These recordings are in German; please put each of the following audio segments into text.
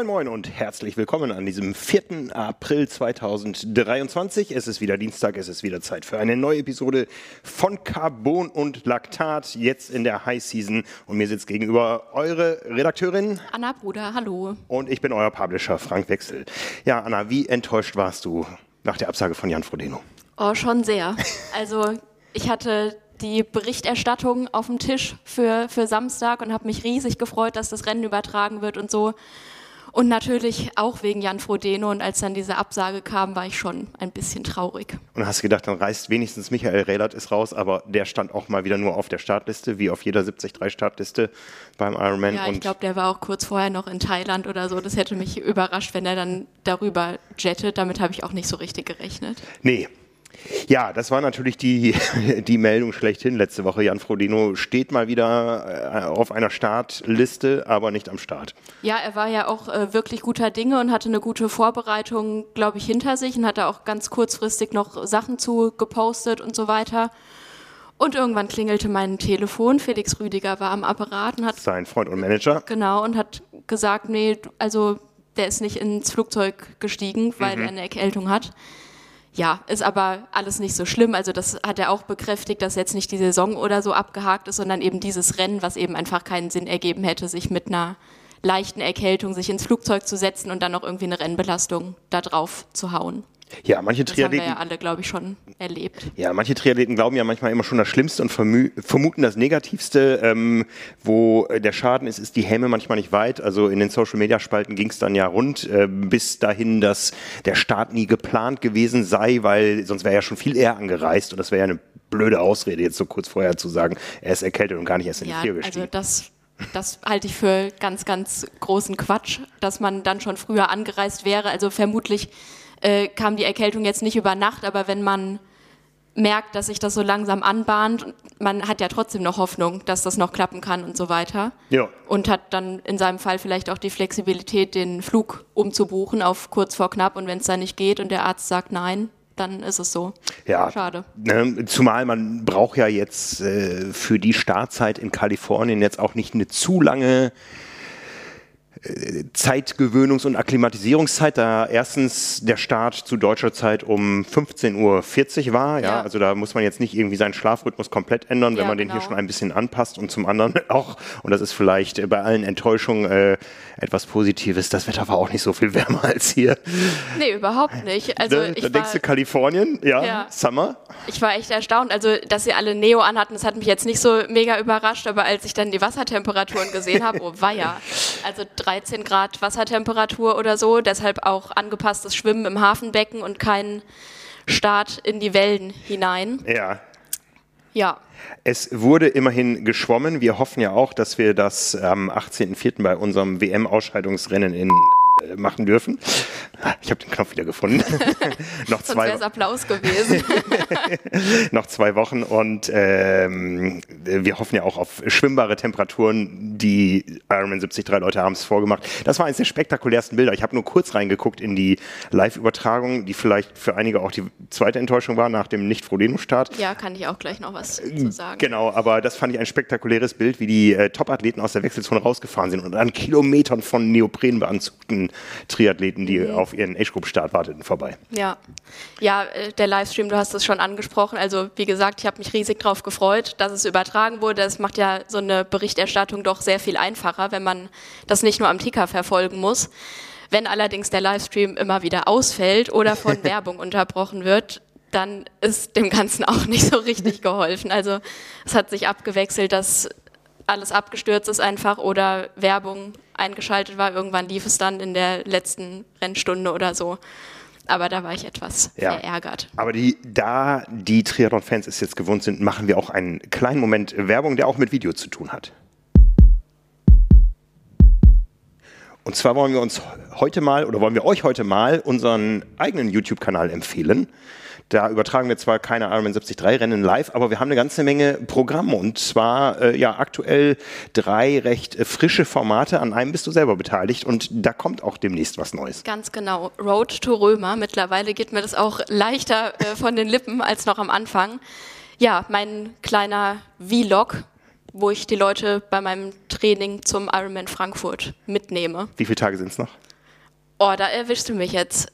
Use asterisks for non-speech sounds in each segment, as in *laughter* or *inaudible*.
Moin Moin und herzlich willkommen an diesem 4. April 2023. Es ist wieder Dienstag, es ist wieder Zeit für eine neue Episode von Carbon und Laktat, jetzt in der High Season. Und mir sitzt gegenüber eure Redakteurin Anna Bruder, hallo. Und ich bin euer Publisher Frank Wechsel. Ja, Anna, wie enttäuscht warst du nach der Absage von Jan Frodeno? Oh, schon sehr. *laughs* Also ich hatte die Berichterstattung auf dem Tisch für, für Samstag und habe mich riesig gefreut, dass das Rennen übertragen wird und so. Und natürlich auch wegen Jan Frodeno. Und als dann diese Absage kam, war ich schon ein bisschen traurig. Und hast gedacht, dann reißt wenigstens Michael Rehlert ist raus, aber der stand auch mal wieder nur auf der Startliste, wie auf jeder 73-Startliste beim Ironman. Ja, ich glaube, der war auch kurz vorher noch in Thailand oder so. Das hätte mich überrascht, wenn er dann darüber jettet. Damit habe ich auch nicht so richtig gerechnet. Nee, ja, das war natürlich die, *laughs* die Meldung schlechthin letzte Woche. Jan Frodeno steht mal wieder äh, auf einer Startliste, aber nicht am Start. Ja, er war ja auch äh, wirklich guter Dinge und hatte eine gute Vorbereitung, glaube ich, hinter sich und hatte auch ganz kurzfristig noch Sachen zu gepostet und so weiter. Und irgendwann klingelte mein Telefon. Felix Rüdiger war am Apparat und hat. Sein Freund und Manager. Genau, und hat gesagt, nee, also der ist nicht ins Flugzeug gestiegen, weil mhm. er eine Erkältung hat. Ja, ist aber alles nicht so schlimm. Also das hat er auch bekräftigt, dass jetzt nicht die Saison oder so abgehakt ist, sondern eben dieses Rennen, was eben einfach keinen Sinn ergeben hätte, sich mit einer leichten Erkältung sich ins Flugzeug zu setzen und dann noch irgendwie eine Rennbelastung da drauf zu hauen. Ja, manche Triathleten. Das haben wir ja alle, glaube ich, schon erlebt. Ja, manche Triathleten glauben ja manchmal immer schon das Schlimmste und vermuten das Negativste. Ähm, wo der Schaden ist, ist die Häme manchmal nicht weit. Also in den Social Media Spalten ging es dann ja rund, äh, bis dahin, dass der Start nie geplant gewesen sei, weil sonst wäre ja schon viel eher angereist und das wäre ja eine blöde Ausrede, jetzt so kurz vorher zu sagen, er ist erkältet und gar nicht erst in die ja, Tür gestiegen. Also das das halte ich für ganz, ganz großen Quatsch, dass man dann schon früher angereist wäre. Also vermutlich äh, kam die Erkältung jetzt nicht über Nacht, aber wenn man merkt, dass sich das so langsam anbahnt, man hat ja trotzdem noch Hoffnung, dass das noch klappen kann und so weiter. Ja. Und hat dann in seinem Fall vielleicht auch die Flexibilität, den Flug umzubuchen auf kurz vor knapp und wenn es dann nicht geht und der Arzt sagt nein, dann ist es so. Ja, schade. Ne, zumal man braucht ja jetzt äh, für die Startzeit in Kalifornien jetzt auch nicht eine zu lange Zeitgewöhnungs- und Akklimatisierungszeit, da erstens der Start zu deutscher Zeit um 15.40 Uhr war. Ja, ja, also da muss man jetzt nicht irgendwie seinen Schlafrhythmus komplett ändern, wenn ja, man genau. den hier genau. schon ein bisschen anpasst. Und zum anderen *laughs* auch, und das ist vielleicht bei allen Enttäuschungen äh, etwas Positives, das Wetter war auch nicht so viel wärmer als hier. Nee, überhaupt nicht. Also da, da denkst du Kalifornien, ja, ja, Summer. Ich war echt erstaunt, also dass sie alle Neo anhatten, das hat mich jetzt nicht so mega überrascht, aber als ich dann die Wassertemperaturen gesehen habe, oh weia, also 13 Grad Wassertemperatur oder so, deshalb auch angepasstes Schwimmen im Hafenbecken und kein Start in die Wellen hinein. Ja. Ja. Es wurde immerhin geschwommen. Wir hoffen ja auch, dass wir das am 18.04. bei unserem WM-Ausscheidungsrennen in machen dürfen. Ich habe den Knopf wieder gefunden. *laughs* noch zwei Sonst Applaus gewesen. *laughs* noch zwei Wochen und ähm, wir hoffen ja auch auf schwimmbare Temperaturen. Die Ironman 73 Leute haben es vorgemacht. Das war eines der spektakulärsten Bilder. Ich habe nur kurz reingeguckt in die Live-Übertragung, die vielleicht für einige auch die zweite Enttäuschung war nach dem Nicht-Frodeno-Start. Ja, kann ich auch gleich noch was zu sagen. Genau, aber das fand ich ein spektakuläres Bild, wie die äh, Top-Athleten aus der Wechselzone rausgefahren sind und an Kilometern von Triathleten, die mhm. auf ihren Age-Group-Start warteten, vorbei. Ja. ja, äh, der Livestream, du hast es schon angesprochen. Also wie gesagt, ich habe mich riesig darauf gefreut, dass es übertragen wurde. Das macht ja so eine Berichterstattung doch sehr viel einfacher, wenn man das nicht nur am Ticker verfolgen muss. Wenn allerdings der Livestream immer wieder ausfällt oder von *laughs* Werbung unterbrochen wird, dann ist dem Ganzen auch nicht so richtig geholfen. Also es hat sich abgewechselt, dass alles abgestürzt ist einfach oder Werbung eingeschaltet war. Irgendwann lief es dann in der letzten Rennstunde oder so. Aber da war ich etwas ja. verärgert. Aber die, da die Triathlon-Fans es jetzt gewohnt sind, machen wir auch einen kleinen Moment Werbung, der auch mit Video zu tun hat. Und zwar wollen wir uns heute mal oder wollen wir euch heute mal unseren eigenen YouTube-Kanal empfehlen. Da übertragen wir zwar keine Ironman 73 Rennen live, aber wir haben eine ganze Menge Programme und zwar äh, ja aktuell drei recht äh, frische Formate. An einem bist du selber beteiligt und da kommt auch demnächst was Neues. Ganz genau. Road to Römer. Mittlerweile geht mir das auch leichter äh, von den Lippen als noch am Anfang. Ja, mein kleiner Vlog, wo ich die Leute bei meinem Training zum Ironman Frankfurt mitnehme. Wie viele Tage sind es noch? Oh, da erwischst du mich jetzt.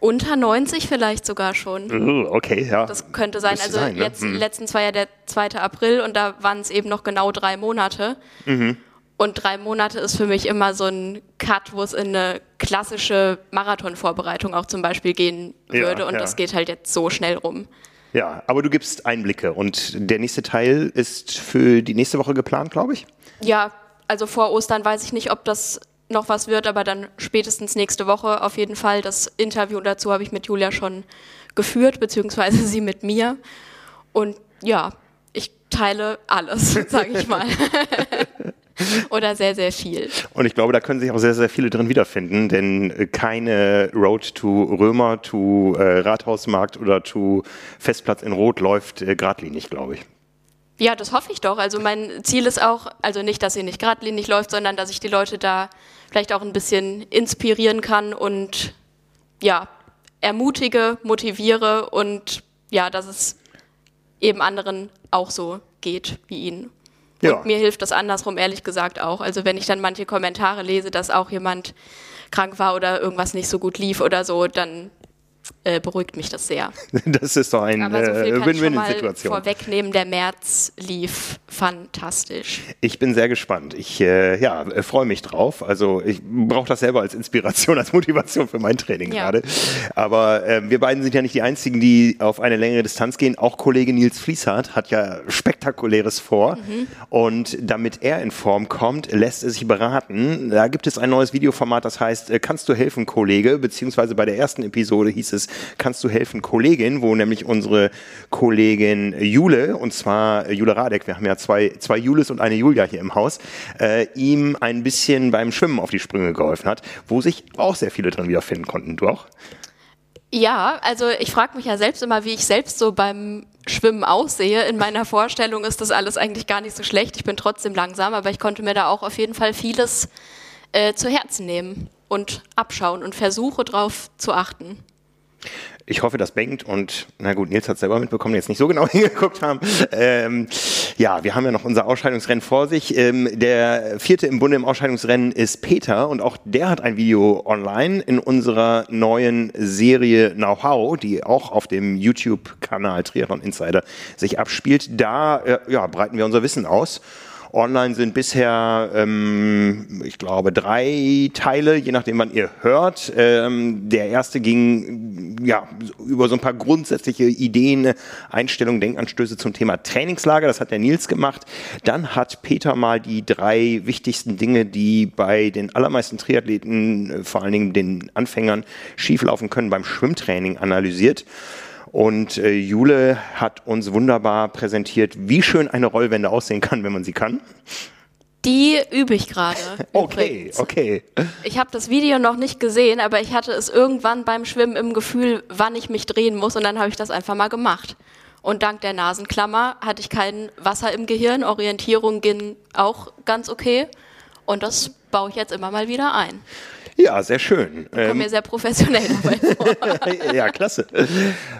Unter 90 vielleicht sogar schon. Uh, okay, ja. Das könnte sein. Müsste Also sein, ne? jetzt Hm. letztens war ja der 2. April und da waren es eben noch genau drei Monate. Mhm. Und drei Monate ist für mich immer so ein Cut, wo es in eine klassische Marathonvorbereitung auch zum Beispiel gehen Ja, würde. und ja. das geht halt jetzt so schnell rum. Ja, aber du gibst Einblicke und der nächste Teil ist für die nächste Woche geplant, glaube ich. Ja, also vor Ostern weiß ich nicht, ob das noch was wird, aber dann spätestens nächste Woche auf jeden Fall. Das Interview dazu habe ich mit Julia schon geführt, beziehungsweise sie mit mir. Und ja, ich teile alles, *laughs* sage ich mal. *laughs* Oder sehr, sehr viel. Und ich glaube, da können sich auch sehr, sehr viele drin wiederfinden, denn äh, keine Road to Römer, to äh, Rathausmarkt oder to Festplatz in Rot läuft äh, geradlinig, glaube ich. Ja, das hoffe ich doch. Also mein Ziel ist auch, also nicht, dass sie nicht geradlinig läuft, sondern dass ich die Leute da vielleicht auch ein bisschen inspirieren kann und ja, ermutige, motiviere und ja, dass es eben anderen auch so geht wie ihnen. Ja. Und mir hilft das andersrum, ehrlich gesagt, auch. Also wenn ich dann manche Kommentare lese, dass auch jemand krank war oder irgendwas nicht so gut lief oder so, dann äh, beruhigt mich das sehr. *laughs* Das ist doch eine so äh, Win-Win-Situation. vorwegnehmen. Der März lief fantastisch. Ich bin sehr gespannt. Ich äh, ja, äh, freue mich drauf. Also ich brauche das selber als Inspiration, *laughs* als Motivation für mein Training Ja. gerade. Aber äh, wir beiden sind ja nicht die Einzigen, die auf eine längere Distanz gehen. Auch Kollege Nils Fließhardt hat ja Spektakuläres vor. Und damit er in Form kommt, lässt er sich beraten. Da gibt es ein neues Videoformat, das heißt äh, Kannst du helfen, Kollege? Beziehungsweise bei der ersten Episode hieß es Kannst du helfen, Kollegin? Wo nämlich unsere Kollegin Jule, und zwar Jule Radek, wir haben ja zwei, zwei Jules und eine Julia hier im Haus, äh, ihm ein bisschen beim Schwimmen auf die Sprünge geholfen hat, wo sich auch sehr viele drin wiederfinden konnten. Du auch? Ja, also ich frage mich ja selbst immer, wie ich selbst so beim Schwimmen aussehe. In meiner Vorstellung ist das alles eigentlich gar nicht so schlecht. Ich bin trotzdem langsam, aber ich konnte mir da auch auf jeden Fall vieles äh, zu Herzen nehmen und abschauen und versuche drauf zu achten. Ich hoffe, das bängt und na gut, Nils hat selber mitbekommen, jetzt nicht so genau *laughs* hingeguckt haben. Ähm, ja, wir haben ja noch unser Ausscheidungsrennen vor sich. Ähm, der vierte im Bunde im Ausscheidungsrennen ist Peter und auch der hat ein Video online in unserer neuen Serie Know-how, die auch auf dem YouTube-Kanal Triathlon Insider sich abspielt. Da äh, ja, breiten wir unser Wissen aus. Online sind bisher, ähm, ich glaube, drei Teile, je nachdem, wann ihr hört. Ähm, der erste ging ja über so ein paar grundsätzliche Ideen, Einstellungen, Denkanstöße zum Thema Trainingslager. Das hat der Nils gemacht. Dann hat Peter mal die drei wichtigsten Dinge, die bei den allermeisten Triathleten, äh, vor allen Dingen den Anfängern, schieflaufen können beim Schwimmtraining analysiert. Und äh, Jule hat uns wunderbar präsentiert, wie schön eine Rollwende aussehen kann, wenn man sie kann. Die übe ich gerade. *laughs* Okay, okay. Ich habe das Video noch nicht gesehen, aber ich hatte es irgendwann beim Schwimmen im Gefühl, wann ich mich drehen muss und dann habe ich das einfach mal gemacht. Und dank der Nasenklammer hatte ich kein Wasser im Gehirn, Orientierung ging auch ganz okay und das baue ich jetzt immer mal wieder ein. Ja, sehr schön. Komme mir sehr professionell dabei *laughs* vor. ja, klasse.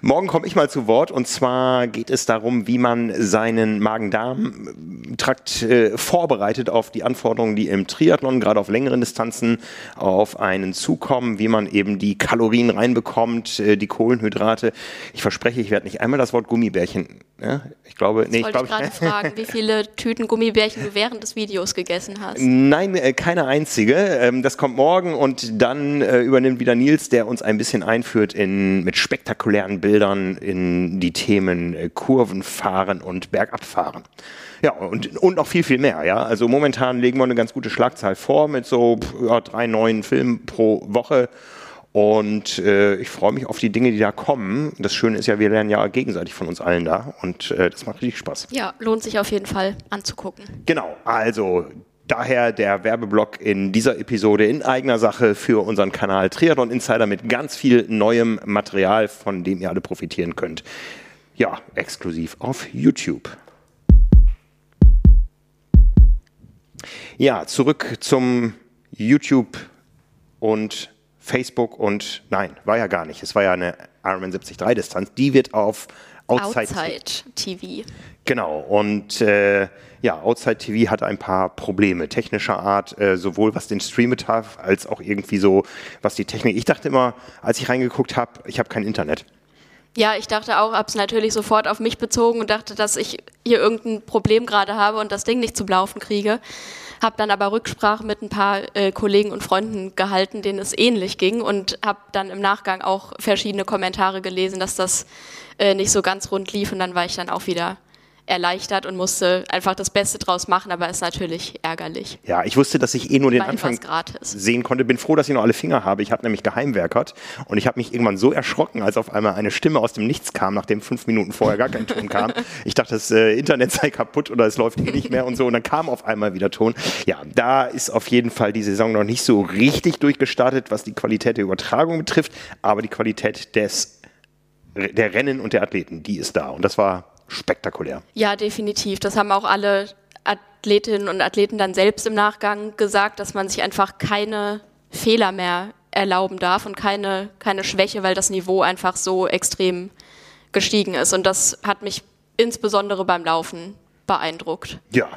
Morgen komme ich mal zu Wort und zwar geht es darum, wie man seinen Magen-Darm-Trakt äh, vorbereitet auf die Anforderungen, die im Triathlon, gerade auf längeren Distanzen, auf einen zukommen, wie man eben die Kalorien reinbekommt, äh, die Kohlenhydrate. Ich verspreche, ich werde nicht einmal das Wort Gummibärchen. Ja? Ich glaube, nee, ich Wollte ich gerade fragen, wie viele *laughs* Tüten Gummibärchen du während des Videos gegessen hast. Nein, äh, keine einzige. Ähm, das kommt morgen und dann äh, übernimmt wieder Nils, der uns ein bisschen einführt in, mit spektakulären Bildern in die Themen äh, Kurvenfahren und Bergabfahren. Ja, und, und noch viel, viel mehr. Ja, Also momentan legen wir eine ganz gute Schlagzahl vor mit so ja, drei neuen Filmen pro Woche. Und äh, ich freue mich auf die Dinge, die da kommen. Das Schöne ist ja, wir lernen ja gegenseitig von uns allen da und äh, das macht richtig Spaß. Ja, lohnt sich auf jeden Fall anzugucken. Genau, also daher der Werbeblock in dieser Episode in eigener Sache für unseren Kanal Triathlon Insider mit ganz viel neuem Material, von dem ihr alle profitieren könnt. Ja, exklusiv auf YouTube. Ja, zurück zum YouTube und Facebook und nein, war ja gar nicht. Es war ja eine Ironman 73 Distanz. Die wird auf Outside, Outside TV. Genau, und äh, ja, Outside TV hat ein paar Probleme technischer Art, äh, sowohl was den Stream betraf, als auch irgendwie so, was die Technik. Ich dachte immer, als ich reingeguckt habe, ich habe kein Internet. Ja, ich dachte auch, habe es natürlich sofort auf mich bezogen und dachte, dass ich hier irgendein Problem gerade habe und das Ding nicht zum Laufen kriege. Habe dann aber Rücksprache mit ein paar äh, Kollegen und Freunden gehalten, denen es ähnlich ging und habe dann im Nachgang auch verschiedene Kommentare gelesen, dass das äh, nicht so ganz rund lief und dann war ich dann auch wieder erleichtert und musste einfach das Beste draus machen, aber ist natürlich ärgerlich. Ja, ich wusste, dass ich eh nur den Anfang sehen konnte. Bin froh, dass ich noch alle Finger habe. Ich habe nämlich geheimwerkert und ich habe mich irgendwann so erschrocken, als auf einmal eine Stimme aus dem Nichts kam, nachdem fünf Minuten vorher gar kein Ton kam. Ich dachte, das äh, Internet sei kaputt oder es läuft eh nicht mehr und so und dann kam auf einmal wieder Ton. Ja, da ist auf jeden Fall die Saison noch nicht so richtig durchgestartet, was die Qualität der Übertragung betrifft, aber die Qualität des der Rennen und der Athleten, die ist da und das war spektakulär. Ja, definitiv. Das haben auch alle Athletinnen und Athleten dann selbst im Nachgang gesagt, dass man sich einfach keine Fehler mehr erlauben darf und keine, keine Schwäche, weil das Niveau einfach so extrem gestiegen ist. Und das hat mich insbesondere beim Laufen beeindruckt. Ja.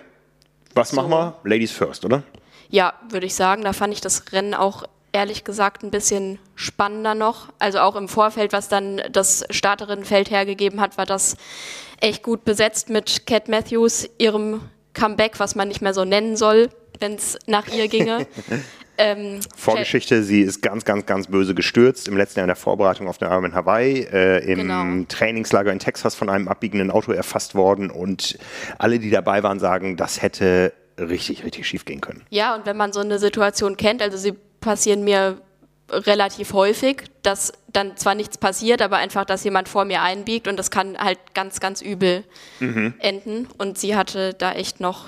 Was so. machen wir? Ladies first, oder? Ja, würde ich sagen. Da fand ich das Rennen auch ehrlich gesagt ein bisschen spannender noch. Also auch im Vorfeld, was dann das Starterinnenfeld hergegeben hat, war das echt gut besetzt mit Cat Matthews, ihrem Comeback, was man nicht mehr so nennen soll, wenn es nach ihr ginge. *laughs* Ähm, Vorgeschichte, sie ist ganz, ganz, ganz böse gestürzt im letzten Jahr in der Vorbereitung auf den Ironman Hawaii, äh, im genau. Trainingslager in Texas von einem abbiegenden Auto erfasst worden und alle, die dabei waren, sagen, das hätte richtig, richtig schief gehen können. Ja, und wenn man so eine Situation kennt, also sie passieren mir relativ häufig, dass dann zwar nichts passiert, aber einfach, dass jemand vor mir einbiegt und das kann halt ganz, ganz übel mhm. enden. Und sie hatte da echt noch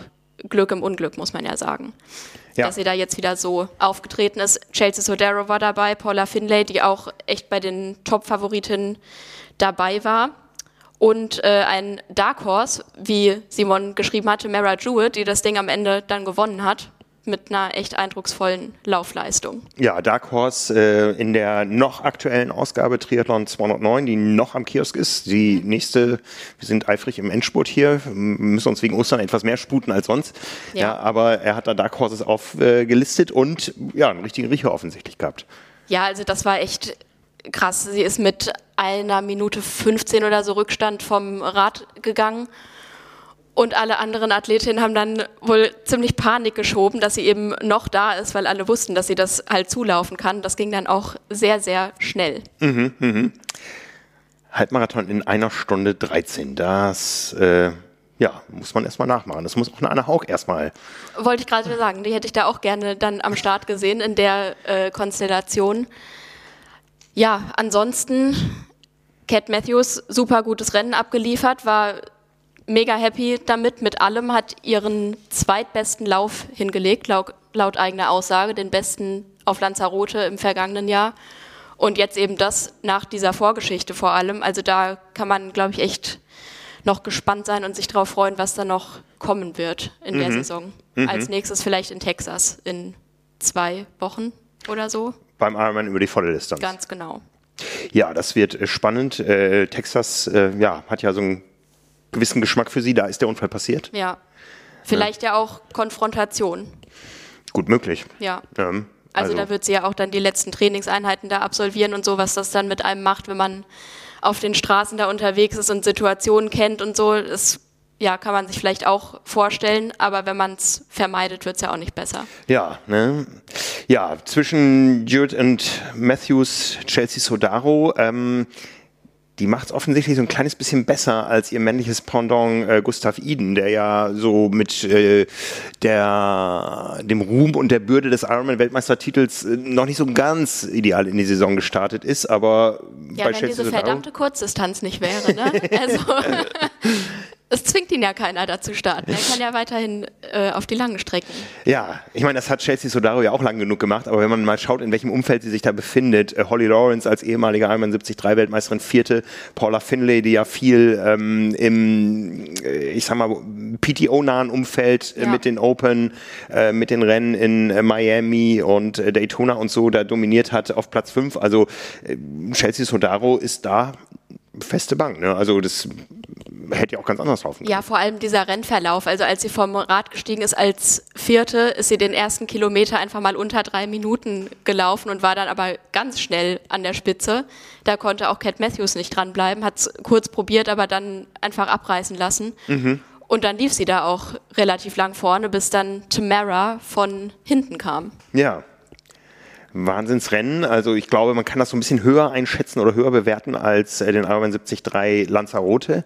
Glück im Unglück, muss man ja sagen. Ja. Dass sie da jetzt wieder so aufgetreten ist. Chelsea Sodero war dabei, Paula Finlay, die auch echt bei den Top-Favoritinnen dabei war. Und äh, ein Dark Horse, wie Simon geschrieben hatte, Mara Jewett, die das Ding am Ende dann gewonnen hat mit einer echt eindrucksvollen Laufleistung. Ja, Dark Horse äh, in der noch aktuellen Ausgabe Triathlon 209, die noch am Kiosk ist. Die nächste, wir sind eifrig im Endspurt hier, müssen uns wegen Ostern etwas mehr sputen als sonst. Ja, ja aber er hat da Dark Horses aufgelistet äh, und ja, einen richtigen Riecher offensichtlich gehabt. Ja, also das war echt krass. Sie ist mit einer Minute 15 oder so Rückstand vom Rad gegangen und alle anderen Athletinnen haben dann wohl ziemlich Panik geschoben, dass sie eben noch da ist, weil alle wussten, dass sie das halt zulaufen kann. Das ging dann auch sehr, sehr schnell. Mhm, mhm. Halbmarathon in einer Stunde 13. Das äh, ja, muss man erstmal nachmachen. Das muss auch eine Anna Haug erstmal. Wollte ich gerade sagen, die hätte ich da auch gerne dann am Start gesehen in der äh, Konstellation. Ja, ansonsten Cat Matthews super gutes Rennen abgeliefert, war mega happy damit, mit allem, hat ihren zweitbesten Lauf hingelegt, laut, laut eigener Aussage, den besten auf Lanzarote im vergangenen Jahr. Und jetzt eben das nach dieser Vorgeschichte vor allem. Also da kann man, glaube ich, echt noch gespannt sein und sich darauf freuen, was da noch kommen wird in mhm. der Saison. Mhm. Als nächstes vielleicht in Texas in zwei Wochen oder so. Beim Ironman über die volle Distanz. Ganz genau. Ja, das wird spannend. Äh, Texas äh, ja, hat ja so ein gewissen Geschmack für Sie. Da ist der Unfall passiert. Ja. Vielleicht ja, ja auch Konfrontation. Gut möglich. Ja. Ähm, also, also, da wird sie ja auch dann die letzten Trainingseinheiten da absolvieren und so, was das dann mit einem macht, wenn man auf den Straßen da unterwegs ist und Situationen kennt und so. Das ja, kann man sich vielleicht auch vorstellen, aber wenn man es vermeidet, wird es ja auch nicht besser. Ja, ne? Ja, zwischen Jude und Matthews, Chelsea Sodaro, ähm, die macht es offensichtlich so ein kleines bisschen besser als ihr männliches Pendant äh, Gustav Iden, der ja so mit äh, der, dem Ruhm und der Bürde des Ironman-Weltmeistertitels äh, noch nicht so ganz ideal in die Saison gestartet ist, aber ja, bei wenn diese verdammte Kurzdistanz nicht wäre, ne? *laughs* Also *laughs* es zwingt ihn ja keiner dazu starten. Er kann ja weiterhin äh, auf die langen Strecken. Ja, ich meine, das hat Chelsea Sodaro ja auch lang genug gemacht, aber wenn man mal schaut, in welchem Umfeld sie sich da befindet, äh, Holly Lawrence als ehemalige Ironman 73 Weltmeisterin, vierte, Paula Finlay, die ja viel ähm, im, äh, ich sag mal, PTO-nahen Umfeld äh, ja. mit den Open, äh, mit den Rennen in äh, Miami und Daytona und so da dominiert hat auf Platz 5. Also Chelsea Sodaro ist da feste Bank. Ne? Also das hätte ja auch ganz anders laufen können. Ja, vor allem dieser Rennverlauf. Also als sie vom Rad gestiegen ist als Vierte, ist sie den ersten Kilometer einfach mal unter drei Minuten gelaufen und war dann aber ganz schnell an der Spitze. Da konnte auch Cat Matthews nicht dranbleiben, hat es kurz probiert, aber dann einfach abreißen lassen. Mhm. Und dann lief sie da auch relativ lang vorne, bis dann Tamara von hinten kam. Ja, Wahnsinnsrennen. Also ich glaube, man kann das so ein bisschen höher einschätzen oder höher bewerten als äh, den Ironman 73 Lanzarote,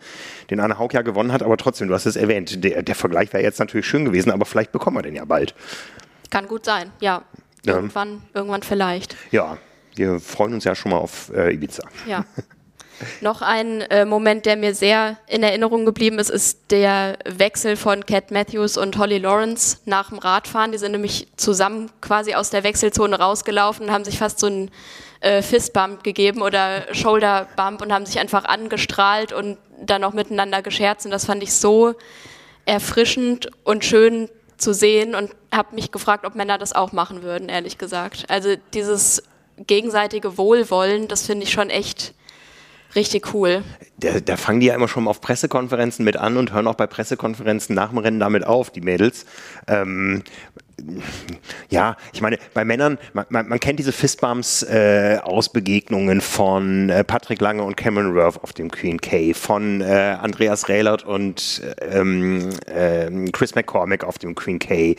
den Anne Haug ja gewonnen hat. Aber trotzdem, du hast es erwähnt, der, der Vergleich wäre jetzt natürlich schön gewesen, aber vielleicht bekommen wir den ja bald. Kann gut sein, ja. ja. Irgendwann, irgendwann vielleicht. Ja, wir freuen uns ja schon mal auf äh, Ibiza. Ja. *laughs* Noch ein äh, Moment, der mir sehr in Erinnerung geblieben ist, ist der Wechsel von Cat Matthews und Holly Lawrence nach dem Radfahren. Die sind nämlich zusammen quasi aus der Wechselzone rausgelaufen und haben sich fast so einen äh, Fistbump gegeben oder Shoulderbump und haben sich einfach angestrahlt und dann auch miteinander gescherzt. Und das fand ich so erfrischend und schön zu sehen und habe mich gefragt, ob Männer das auch machen würden, ehrlich gesagt. Also dieses gegenseitige Wohlwollen, das finde ich schon echt Richtig cool. Da, da, fangen die ja immer schon auf Pressekonferenzen mit an und hören auch bei Pressekonferenzen nach dem Rennen damit auf, die Mädels. Ähm, ja, ich meine, bei Männern, man, man, kennt diese Fistbumps äh, aus Begegnungen von äh, Patrick Lange und Cameron Worth auf dem Queen K, von äh, Andreas Rahlert und ähm, ähm, Chris McCormick auf dem Queen K,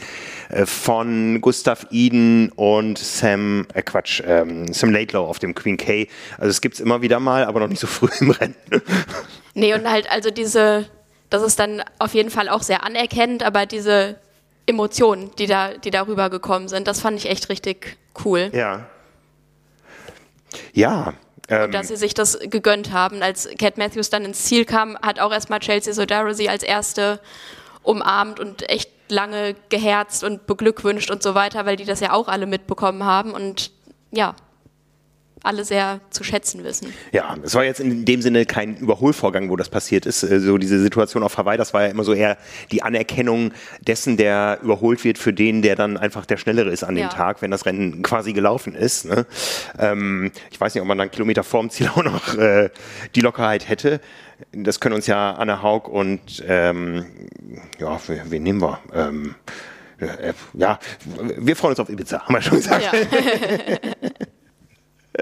äh, von Gustav Eden und Sam, äh, Quatsch, ähm, Sam Laidlow auf dem Queen K. Also es gibt es immer wieder mal, aber noch nicht so früh im Rennen. Nee, und halt also diese, das ist dann auf jeden Fall auch sehr anerkennend, aber diese Emotionen, die da, die darüber gekommen sind. Das fand ich echt richtig cool. Ja. Ja. Ähm, dass sie sich das gegönnt haben. Als Cat Matthews dann ins Ziel kam, hat auch erstmal Chelsea Sodaro sie als erste umarmt und echt lange geherzt und beglückwünscht und so weiter, weil die das ja auch alle mitbekommen haben. Und ja, alle sehr zu schätzen wissen. Ja, es war jetzt in dem Sinne kein Überholvorgang, wo das passiert ist. Äh, so diese Situation auf Hawaii, das war ja immer so eher die Anerkennung dessen, der überholt wird, für den, der dann einfach der Schnellere ist an ja. dem Tag, wenn das Rennen quasi gelaufen ist. Ne? Ähm, ich weiß nicht, ob man dann Kilometer vorm Ziel *laughs* auch noch äh, die Lockerheit hätte. Das können uns ja Anna Haug und ähm, ja, wen nehmen wir? Ähm, äh, ja, wir freuen uns auf Ibiza, haben wir schon gesagt. Ja. *laughs* *laughs*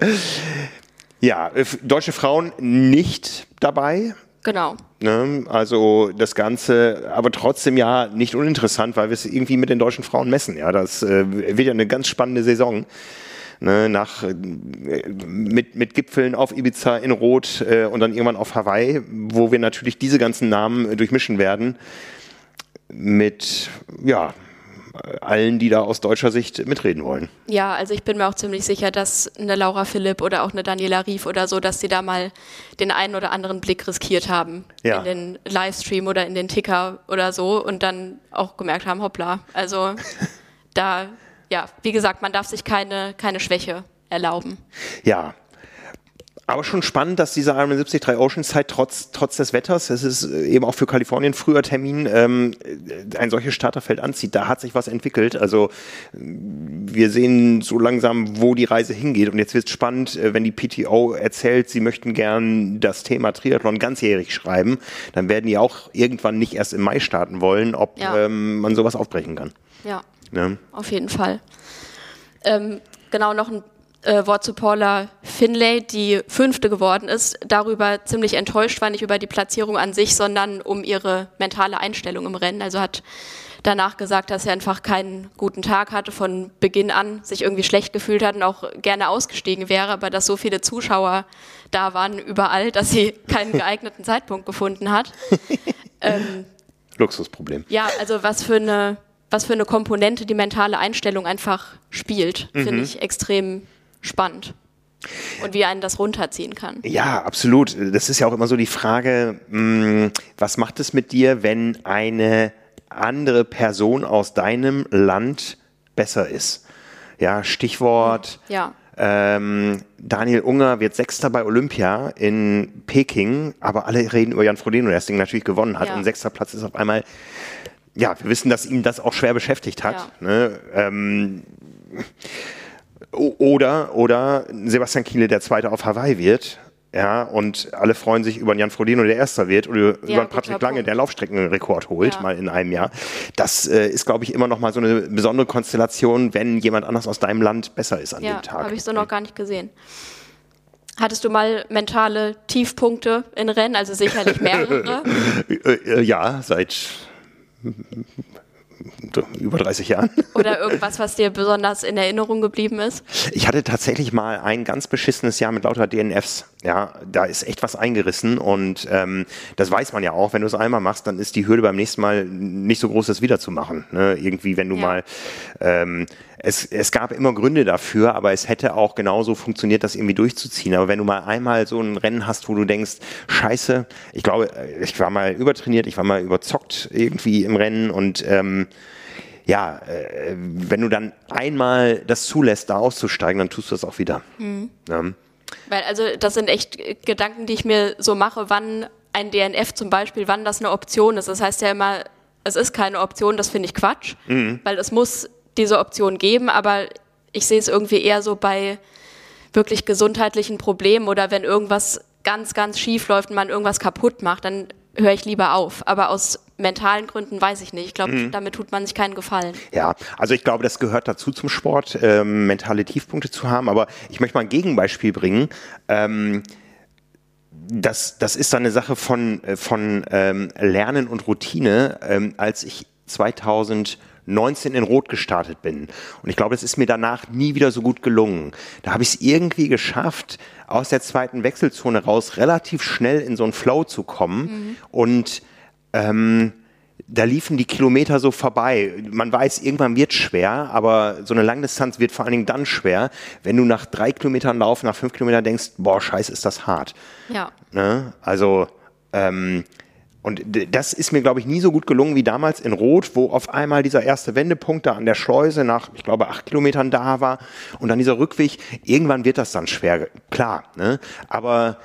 *laughs* ja, äh, deutsche Frauen nicht dabei. Genau. Ne? Also das Ganze, aber trotzdem ja nicht uninteressant, weil wir es irgendwie mit den deutschen Frauen messen. Ja, das äh, wird ja eine ganz spannende Saison. Ne, nach, äh, mit, mit Gipfeln auf Ibiza in Rot äh, und dann irgendwann auf Hawaii, wo wir natürlich diese ganzen Namen durchmischen werden mit ja, allen, die da aus deutscher Sicht mitreden wollen. Ja, also ich bin mir auch ziemlich sicher, dass eine Laura Philipp oder auch eine Daniela Rief oder so, dass sie da mal den einen oder anderen Blick riskiert haben ja. in den Livestream oder in den Ticker oder so und dann auch gemerkt haben, hoppla, also *laughs* da, ja, wie gesagt, man darf sich keine, keine Schwäche erlauben. Ja, aber schon spannend, dass dieser Ironman 73 Oceanside trotz, trotz des Wetters, es ist äh, eben auch für Kalifornien früher Termin, ähm, ein solches Starterfeld anzieht. Da hat sich was entwickelt. Also wir sehen so langsam, wo die Reise hingeht. Und jetzt wird es spannend, äh, wenn die PTO erzählt, sie möchten gern das Thema Triathlon ganzjährig schreiben. Dann werden die auch irgendwann nicht erst im Mai starten wollen, ob ja. ähm, man sowas aufbrechen kann. Ja, ja. auf jeden Fall. Ähm, genau, noch ein äh, Wort zu Paula Finlay, die Fünfte geworden ist, darüber ziemlich enttäuscht war, nicht über die Platzierung an sich, sondern um ihre mentale Einstellung im Rennen. Also hat danach gesagt, dass er einfach keinen guten Tag hatte, von Beginn an sich irgendwie schlecht gefühlt hat und auch gerne ausgestiegen wäre, aber dass so viele Zuschauer da waren überall, dass sie *laughs* keinen geeigneten Zeitpunkt gefunden hat. *laughs* Ähm, Luxusproblem. Ja, also was für eine was für eine Komponente die mentale Einstellung einfach spielt, mhm. finde ich extrem spannend. Und wie einen das runterziehen kann. Ja, absolut. Das ist ja auch immer so die Frage, hm, was macht es mit dir, wenn eine andere Person aus deinem Land besser ist? Ja, Stichwort. Ja. Ähm, Daniel Unger wird Sechster bei Olympia in Peking, aber alle reden über Jan Frodeno, der das Ding natürlich gewonnen hat. Ja. Und sechster Platz ist auf einmal, ja, wir wissen, dass ihn das auch schwer beschäftigt hat. Ja. Ne? Ähm, oder, oder Sebastian Kiele, der Zweite auf Hawaii wird. Ja, und alle freuen sich über Jan Frodeno, der Erster wird, oder Ja, über Patrick Lange, Punkt. der Laufstreckenrekord holt, Ja. mal in einem Jahr. Das äh, ist, glaube ich, immer noch mal so eine besondere Konstellation, wenn jemand anders aus deinem Land besser ist an Ja, dem Tag. habe ich so noch gar nicht gesehen. Hattest du mal mentale Tiefpunkte in Rennen? Also sicherlich mehrere. *laughs* Äh, äh, ja, seit über 30 Jahren. Oder irgendwas, was dir besonders in Erinnerung geblieben ist? Ich hatte tatsächlich mal ein ganz beschissenes Jahr mit lauter DNFs. Ja, da ist echt was eingerissen und ähm, das weiß man ja auch. Wenn du es einmal machst, dann ist die Hürde beim nächsten Mal nicht so groß, das wiederzumachen. Ne? Irgendwie, wenn du Ja. mal ähm, es, es gab immer Gründe dafür, aber es hätte auch genauso funktioniert, das irgendwie durchzuziehen. Aber wenn du mal einmal so ein Rennen hast, wo du denkst, scheiße, ich glaube, ich war mal übertrainiert, ich war mal überzockt irgendwie im Rennen und ähm, ja, äh, wenn du dann einmal das zulässt, da auszusteigen, dann tust du das auch wieder. Ja. Weil, also, das sind echt äh, Gedanken, die ich mir so mache, wann ein DNF zum Beispiel, wann das eine Option ist. Das heißt ja immer, es ist keine Option, das finde ich Quatsch, weil es muss diese Option geben, aber ich sehe es irgendwie eher so bei wirklich gesundheitlichen Problemen oder wenn irgendwas ganz, ganz schief läuft und man irgendwas kaputt macht, dann höre ich lieber auf. Aber aus mentalen Gründen weiß ich nicht. Ich glaube, damit tut man sich keinen Gefallen. Ja, also ich glaube, das gehört dazu zum Sport, ähm, mentale Tiefpunkte zu haben. Aber ich möchte mal ein Gegenbeispiel bringen. Ähm, das, das ist dann eine Sache von, äh, von ähm, Lernen und Routine. Ähm, als ich 2019 in Rot gestartet bin. Und ich glaube, es ist mir danach nie wieder so gut gelungen. Da habe ich es irgendwie geschafft, aus der zweiten Wechselzone raus relativ schnell in so einen Flow zu kommen und ähm, da liefen die Kilometer so vorbei. Man weiß, irgendwann wird schwer, aber so eine Langdistanz wird vor allen Dingen dann schwer, wenn du nach drei Kilometern Lauf, nach fünf Kilometern denkst, boah, scheiße, ist das hart. Ja. Ne? Also, ähm, und das ist mir, glaube ich, nie so gut gelungen wie damals in Rot, wo auf einmal dieser erste Wendepunkt da an der Schleuse nach, ich glaube, acht Kilometern da war und dann dieser Rückweg. Irgendwann wird das dann schwer, klar. Ne? Aber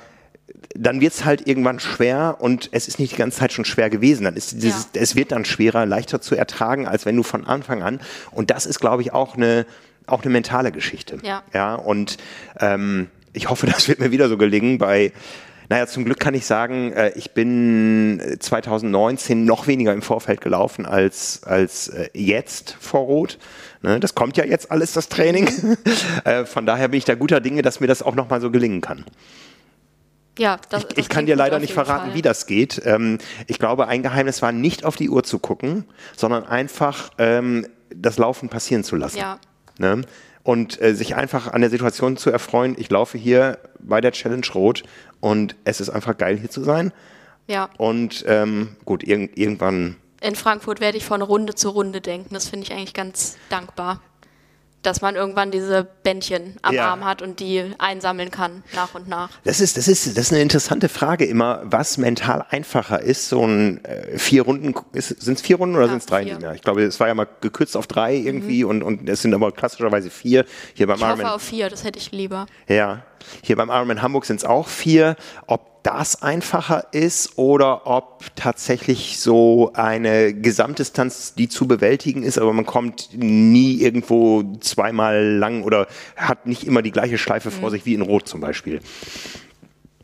dann wird es halt irgendwann schwer und es ist nicht die ganze Zeit schon schwer gewesen. Dann ist dieses, es wird dann schwerer, leichter zu ertragen, als wenn du von Anfang an. Und das ist, glaube ich, auch eine, auch eine mentale Geschichte. Ja. Ja, und ähm, ich hoffe, das wird mir wieder so gelingen bei naja, zum Glück kann ich sagen, äh, ich bin 2019 noch weniger im Vorfeld gelaufen als, als äh, jetzt vor Rot. Ne, das kommt ja jetzt alles, das Training. *laughs* Äh, Von daher bin ich da guter Dinge, dass mir das auch nochmal so gelingen kann. Ja, das, Ich, das ich kann dir leider nicht verraten, Fall. wie das geht. Ähm, ich glaube, ein Geheimnis war nicht auf die Uhr zu gucken, sondern einfach ähm, das Laufen passieren zu lassen. Ja. Ne? Und äh, sich einfach an der Situation zu erfreuen, ich laufe hier bei der Challenge Rot und es ist einfach geil, hier zu sein. Ja. Und ähm, gut, irg irgendwann In Frankfurt werde ich von Runde zu Runde denken. Das finde ich eigentlich ganz dankbar. Dass man irgendwann diese Bändchen am Ja. Arm hat und die einsammeln kann, nach und nach. Das ist, das ist, das ist eine interessante Frage immer, was mental einfacher ist. So ein äh, vier Runden, sind es vier Runden oder Ja, sind es drei. Mhm. nicht mehr? Ich glaube, es war ja mal gekürzt auf drei irgendwie und, und es sind aber klassischerweise vier. Hier beim Ich hoffe Ironman, auf vier, das hätte ich lieber. ja, hier beim Ironman Hamburg sind es auch vier. Ob das einfacher ist oder ob tatsächlich so eine Gesamtdistanz, die zu bewältigen ist, aber man kommt nie irgendwo zweimal lang oder hat nicht immer die gleiche Schleife Mhm. vor sich wie in Rot zum Beispiel.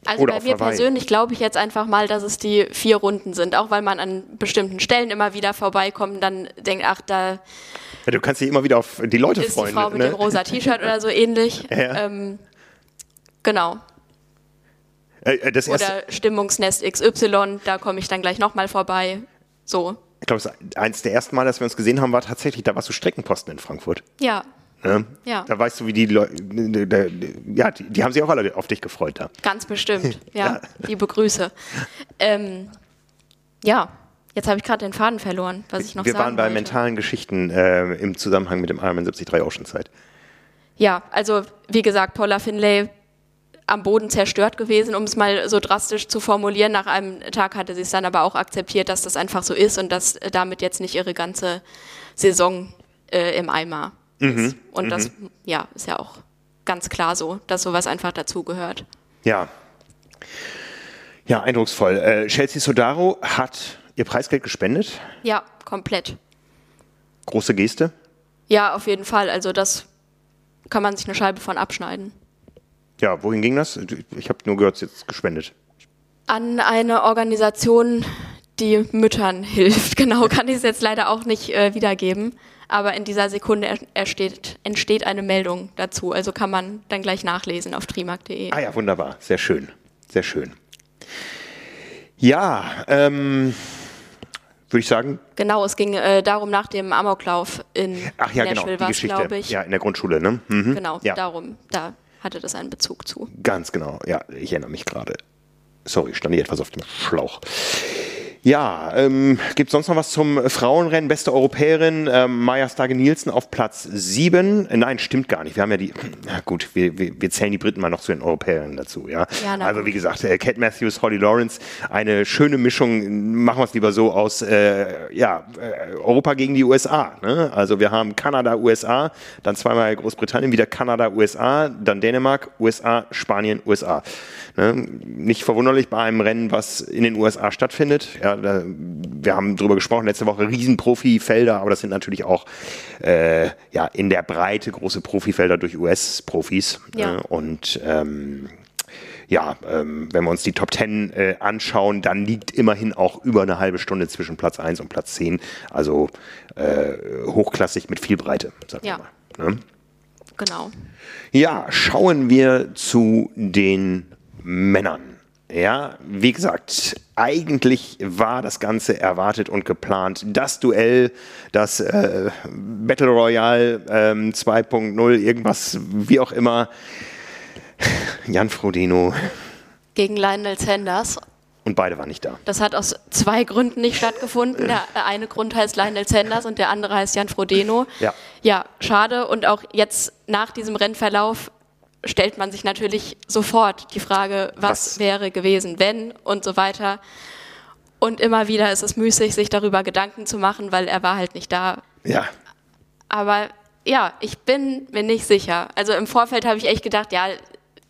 Also Oder bei mir Hawaii. persönlich glaube ich jetzt einfach mal, dass es die vier Runden sind. Auch weil man an bestimmten Stellen immer wieder vorbeikommt und dann denkt, ach, da Ja, du kannst dich immer wieder auf die Leute ist freuen. die Frau mit ne? dem rosa T-Shirt oder so ähnlich. *laughs* Ja. Ähm, genau. Äh, äh, Oder Stimmungsnest XY, da komme ich dann gleich nochmal vorbei. So. ich glaube, eins der ersten Mal, dass wir uns gesehen haben, war tatsächlich, da warst du Streckenposten in Frankfurt. Ja, Ne? Ja. Da weißt du, wie die Leute, ja, die, die haben sich auch alle auf dich gefreut da. ganz bestimmt. *laughs* Ja, liebe Grüße. Ähm, ja, jetzt habe ich gerade den Faden verloren, was ich noch wir sagen waren bei wollte. mentalen Geschichten äh, im Zusammenhang mit dem Ironman 73 Oceanside. Ja, also wie gesagt, Paula Finlay am Boden zerstört gewesen, um es mal so drastisch zu formulieren. Nach einem Tag hatte sie es dann aber auch akzeptiert, dass das einfach so ist und dass äh, damit jetzt nicht ihre ganze Saison äh, im Eimer ist. Und das ja, ist ja auch ganz klar so, dass sowas einfach dazugehört. Ja. Ja, eindrucksvoll. Äh, Chelsea Sodaro hat ihr Preisgeld gespendet. Ja, komplett. Große Geste. Ja, auf jeden Fall. Also das kann man sich eine Scheibe von abschneiden. Ja, wohin ging das? Ich habe nur gehört, es ist jetzt gespendet. An eine Organisation, die Müttern *laughs* hilft. Genau, kann ich es jetzt leider auch nicht äh, wiedergeben. Aber in dieser Sekunde entsteht, entsteht eine Meldung dazu. Also kann man dann gleich nachlesen auf trimark.de. Ah ja, wunderbar. Sehr schön. Sehr schön. Ja, ähm, würde ich sagen. Genau, es ging äh, darum nach dem Amoklauf in Ach ja, genau, Nashville genau, die Geschichte. Ja, in der Grundschule, ne? Mhm. Genau, ja. darum, da hatte das einen Bezug zu. Ganz genau, ja, ich erinnere mich gerade. Sorry, stand hier etwas auf dem Schlauch. Ja, ähm, gibt sonst noch was zum Frauenrennen? Beste Europäerin, ähm, Maja Stage-Nielsen auf Platz 7. Äh, nein, stimmt gar nicht. Wir haben ja die, *clears throat* na gut, wir, wir, wir zählen die Briten mal noch zu den Europäerinnen dazu. Ja, ja Also wie gesagt, äh, Cat Matthews, Holly Lawrence, eine schöne Mischung, machen wir es lieber so aus, äh, ja, äh, Europa gegen die USA. Ne? Also wir haben Kanada, USA, dann zweimal Großbritannien, wieder Kanada, USA, dann Dänemark, USA, Spanien, USA. Ne? Nicht verwunderlich bei einem Rennen, was in den USA stattfindet. Ja, da, wir haben darüber gesprochen letzte Woche, Riesenprofifelder, aber das sind natürlich auch äh, ja, in der Breite große Profifelder durch US-Profis. Ja. Ne? Und ähm, ja, ähm, wenn wir uns die Top 10 äh, anschauen, dann liegt immerhin auch über eine halbe Stunde zwischen Platz 1 und Platz 10. Also äh, hochklassig mit viel Breite, sagen Ja. mal. Ne? Genau. Ja, schauen wir zu den Männern. Ja, wie gesagt, eigentlich war das Ganze erwartet und geplant. Das Duell, das äh, Battle Royale ähm, 2.0, irgendwas, wie auch immer. Jan Frodeno Gegen Lionel Sanders. und beide waren nicht da. Das hat aus zwei Gründen nicht stattgefunden. *laughs* Der eine Grund heißt Lionel Sanders und der andere heißt Jan Frodeno. Ja. Ja, schade. Und auch jetzt nach diesem Rennverlauf stellt man sich natürlich sofort die Frage, was, Was? wäre gewesen, wenn und so weiter. Und immer wieder ist es müßig, sich darüber Gedanken zu machen, weil er war halt nicht da. Ja, Aber ja, ich bin mir nicht sicher. Also im Vorfeld habe ich echt gedacht, ja,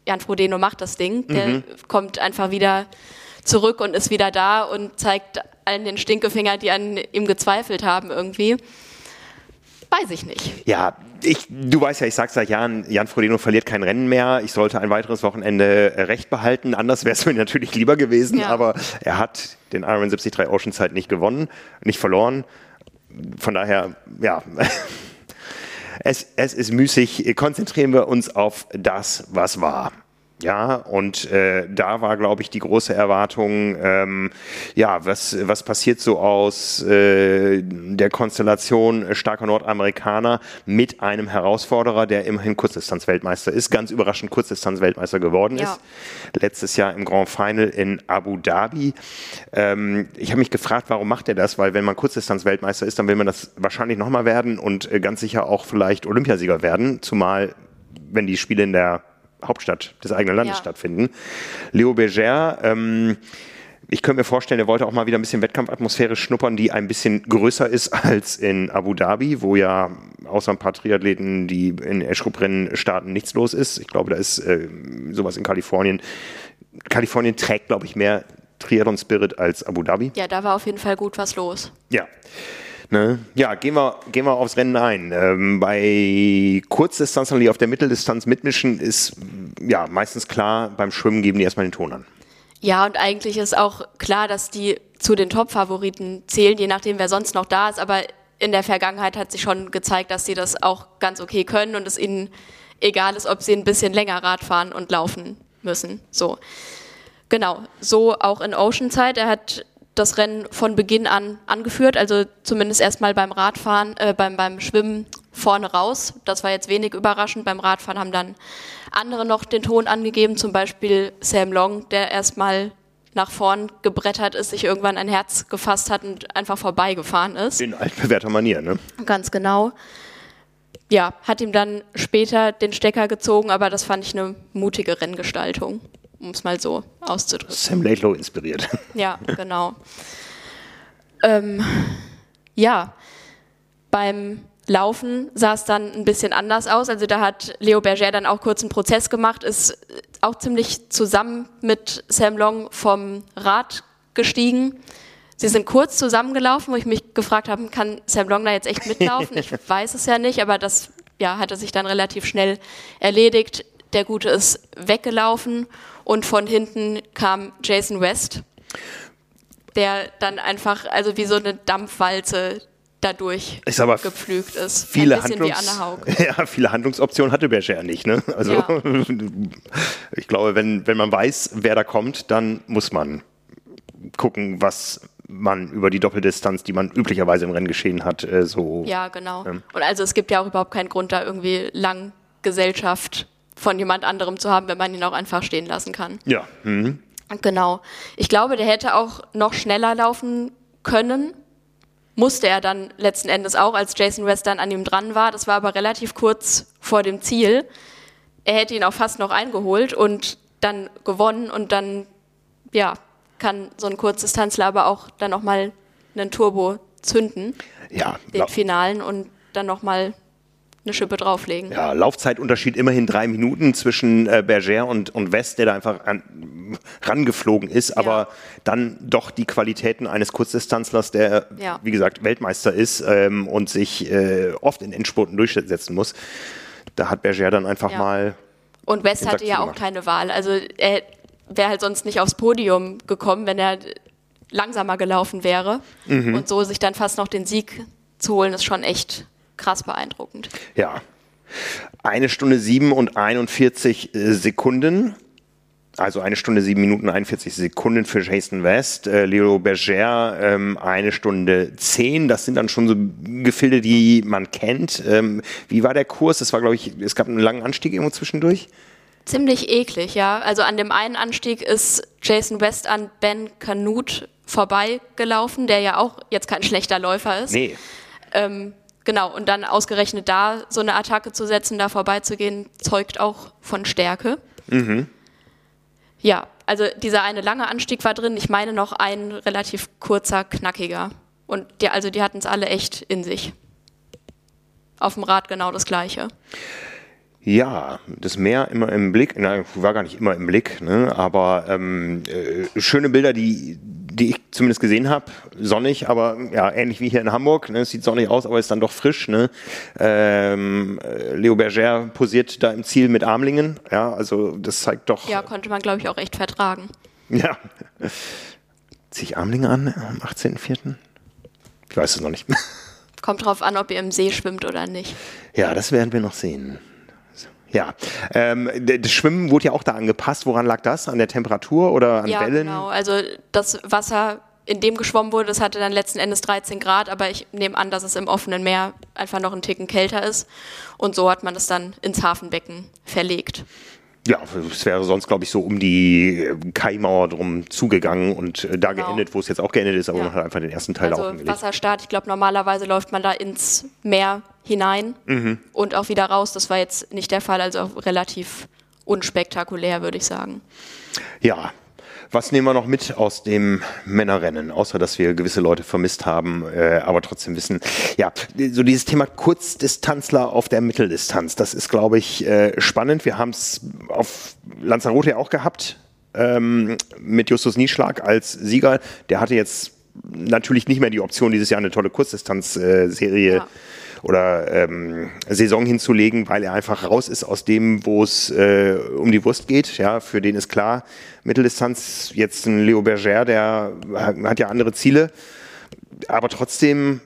Jan Frodeno macht das Ding. Der kommt einfach wieder zurück und ist wieder da und zeigt allen den Stinkefinger, die an ihm gezweifelt haben irgendwie. Weiß ich nicht. Ja, ich, du weißt ja, ich sag seit Jahren, Jan Frodeno verliert kein Rennen mehr. Ich sollte ein weiteres Wochenende recht behalten. Anders wäre es mir *laughs* natürlich lieber gewesen, Ja. aber er hat den Iron 73 Oceanside nicht gewonnen, nicht verloren. Von daher, ja, *laughs* es, es ist müßig. Konzentrieren wir uns auf das, was war. Ja, und äh, da war, glaube ich, die große Erwartung, ähm, ja, was, was passiert so aus äh, der Konstellation starker Nordamerikaner mit einem Herausforderer, der immerhin Kurzdistanz-Weltmeister ist, ganz überraschend Kurzdistanz-Weltmeister geworden Ja. ist, letztes Jahr im Grand Final in Abu Dhabi. Ähm, ich habe mich gefragt, warum macht er das? Weil wenn man Kurzdistanz-Weltmeister ist, dann will man das wahrscheinlich nochmal werden und äh, ganz sicher auch vielleicht Olympiasieger werden, zumal wenn die Spiele in der Hauptstadt des eigenen Landes Ja. stattfinden. Leo Berger, ähm, ich könnte mir vorstellen, er wollte auch mal wieder ein bisschen Wettkampfatmosphäre schnuppern, die ein bisschen größer ist *laughs* als in Abu Dhabi, wo ja außer ein paar Triathleten, die in Eschrup-Rennen starten, nichts los ist. Ich glaube, da ist äh, sowas in Kalifornien. Kalifornien trägt, glaube ich, mehr Triathlon-Spirit als Abu Dhabi. Ja, da war auf jeden Fall gut was los. Ja. Ne? Ja, gehen wir, gehen wir aufs Rennen ein. Ähm, bei Kurzdistanzern, die auf der Mitteldistanz mitmischen, ist ja meistens klar, beim Schwimmen geben die erstmal den Ton an. Ja, und eigentlich ist auch klar, dass die zu den Top-Favoriten zählen, je nachdem, wer sonst noch da ist. Aber in der Vergangenheit hat sich schon gezeigt, dass sie das auch ganz okay können und es ihnen egal ist, ob sie ein bisschen länger Rad fahren und laufen müssen. So. Genau, so auch in Oceanside. Er hat das Rennen von Beginn an angeführt, also zumindest erstmal beim Radfahren, äh, beim, beim Schwimmen vorne raus. Das war jetzt wenig überraschend. Beim Radfahren haben dann andere noch den Ton angegeben, zum Beispiel Sam Long, der erstmal nach vorn gebrettert ist, sich irgendwann ein Herz gefasst hat und einfach vorbeigefahren ist. In altbewährter Manier, ne? Ganz genau. Ja, hat ihm dann später den Stecker gezogen, aber das fand ich eine mutige Renngestaltung, um es mal so auszudrücken. Sam Laidlow inspiriert. *laughs* Ja, genau. ähm, ja, beim Laufen sah es dann ein bisschen anders aus. Also da hat Leo Berger dann auch kurz einen Prozess gemacht, ist auch ziemlich zusammen mit Sam Long vom Rad gestiegen. Sie sind kurz zusammengelaufen, wo ich mich gefragt habe, kann Sam Long da jetzt echt mitlaufen? Ich *laughs* weiß es ja nicht, aber das ja, hatte sich dann relativ schnell erledigt. der Gute ist weggelaufen und von hinten kam Jason West, der dann einfach, also wie so eine Dampfwalze dadurch ist aber gepflügt ist. Viele, Handlungs *laughs* ja, viele Handlungsoptionen hatte Berger nicht. Ne? Also ja. *laughs* ich glaube, wenn, wenn man weiß, wer da kommt, dann muss man gucken, was man über die Doppeldistanz, die man üblicherweise im Renngeschehen hat, äh, so. Ja, genau. Ähm. Und also es gibt ja auch überhaupt keinen Grund, da irgendwie lang Gesellschaft von jemand anderem zu haben, wenn man ihn auch einfach stehen lassen kann. Ja. Mhm. Genau. Ich glaube, der hätte auch noch schneller laufen können. Musste er dann letzten Endes auch, als Jason West dann an ihm dran war. Das war aber relativ kurz vor dem Ziel. Er hätte ihn auch fast noch eingeholt und dann gewonnen und dann, ja, kann so ein Kurzdistanzler aber auch dann nochmal einen Turbo zünden. Ja. Den Finalen und dann nochmal eine Schippe drauflegen. Ja, Laufzeitunterschied immerhin drei Minuten zwischen äh, Berger und, und West, der da einfach an, rangeflogen ist, ja. aber dann doch die Qualitäten eines Kurzdistanzlers, der, ja. wie gesagt, Weltmeister ist ähm, und sich äh, oft in Endspurten durchsetzen muss. Da hat Berger dann einfach ja. mal. Und West hatte ja auch keine Wahl. Also er wäre halt sonst nicht aufs Podium gekommen, wenn er langsamer gelaufen wäre. Mhm. Und so sich dann fast noch den Sieg zu holen, ist schon echt krass beeindruckend. Ja. Eine Stunde sieben und 41 äh, Sekunden. Also eine Stunde sieben Minuten 41 Sekunden für Jason West. Äh, Leo Berger ähm, eine Stunde zehn. Das sind dann schon so Gefilde, die man kennt. Ähm, wie war der Kurs? Das war, glaube ich, es gab einen langen Anstieg irgendwo zwischendurch. Ziemlich eklig, ja. Also an dem einen Anstieg ist Jason West an Ben Canute vorbeigelaufen, der ja auch jetzt kein schlechter Läufer ist. Nee. Ähm, genau, und dann ausgerechnet da so eine Attacke zu setzen, da vorbeizugehen, zeugt auch von Stärke. Mhm. Ja, also dieser eine lange Anstieg war drin. Ich meine noch ein relativ kurzer, knackiger. Und die, also die hatten es alle echt in sich. Auf dem Rad genau das Gleiche. Ja, das Meer immer im Blick, na, war gar nicht immer im Blick, ne? aber ähm, äh, schöne Bilder, die, die ich zumindest gesehen habe, sonnig, aber ja, ähnlich wie hier in Hamburg, ne? es sieht sonnig aus, aber ist dann doch frisch. Ne? Ähm, äh, Leo Berger posiert da im Ziel mit Armlingen, ja, also das zeigt doch... Ja, konnte man glaube ich auch echt vertragen. Ja. Zieh ich Armlinge an am 18.04.? Ich weiß es noch nicht. Kommt drauf an, ob ihr im See schwimmt oder nicht. Ja, das werden wir noch sehen. Ja, ähm, das Schwimmen wurde ja auch da angepasst. Woran lag das? An der Temperatur oder an ja, Wellen? Genau, also das Wasser, in dem geschwommen wurde, das hatte dann letzten Endes 13 Grad, aber ich nehme an, dass es im offenen Meer einfach noch einen Ticken kälter ist. Und so hat man es dann ins Hafenbecken verlegt. Ja, es wäre sonst, glaube ich, so um die äh, Kaimauer drum zugegangen und äh, da genau. geendet, wo es jetzt auch geendet ist, aber ja. man hat einfach den ersten Teil also laufen gelegt. Wasserstart, ich glaube, normalerweise läuft man da ins Meer hinein mhm. und auch wieder raus. Das war jetzt nicht der Fall, also relativ unspektakulär, würde ich sagen. Ja, was nehmen wir noch mit aus dem Männerrennen, außer dass wir gewisse Leute vermisst haben, äh, aber trotzdem wissen, ja, so dieses Thema Kurzdistanzler auf der Mitteldistanz, das ist, glaube ich, äh, spannend. Wir haben es auf Lanzarote auch gehabt ähm, mit Justus Nieschlag als Sieger. Der hatte jetzt natürlich nicht mehr die Option, dieses Jahr eine tolle Kurzdistanzserie äh, ja oder ähm, Saison hinzulegen, weil er einfach raus ist aus dem, wo es äh, um die Wurst geht. Ja, für den ist klar, Mitteldistanz jetzt ein Leo Berger, der hat ja andere Ziele, aber trotzdem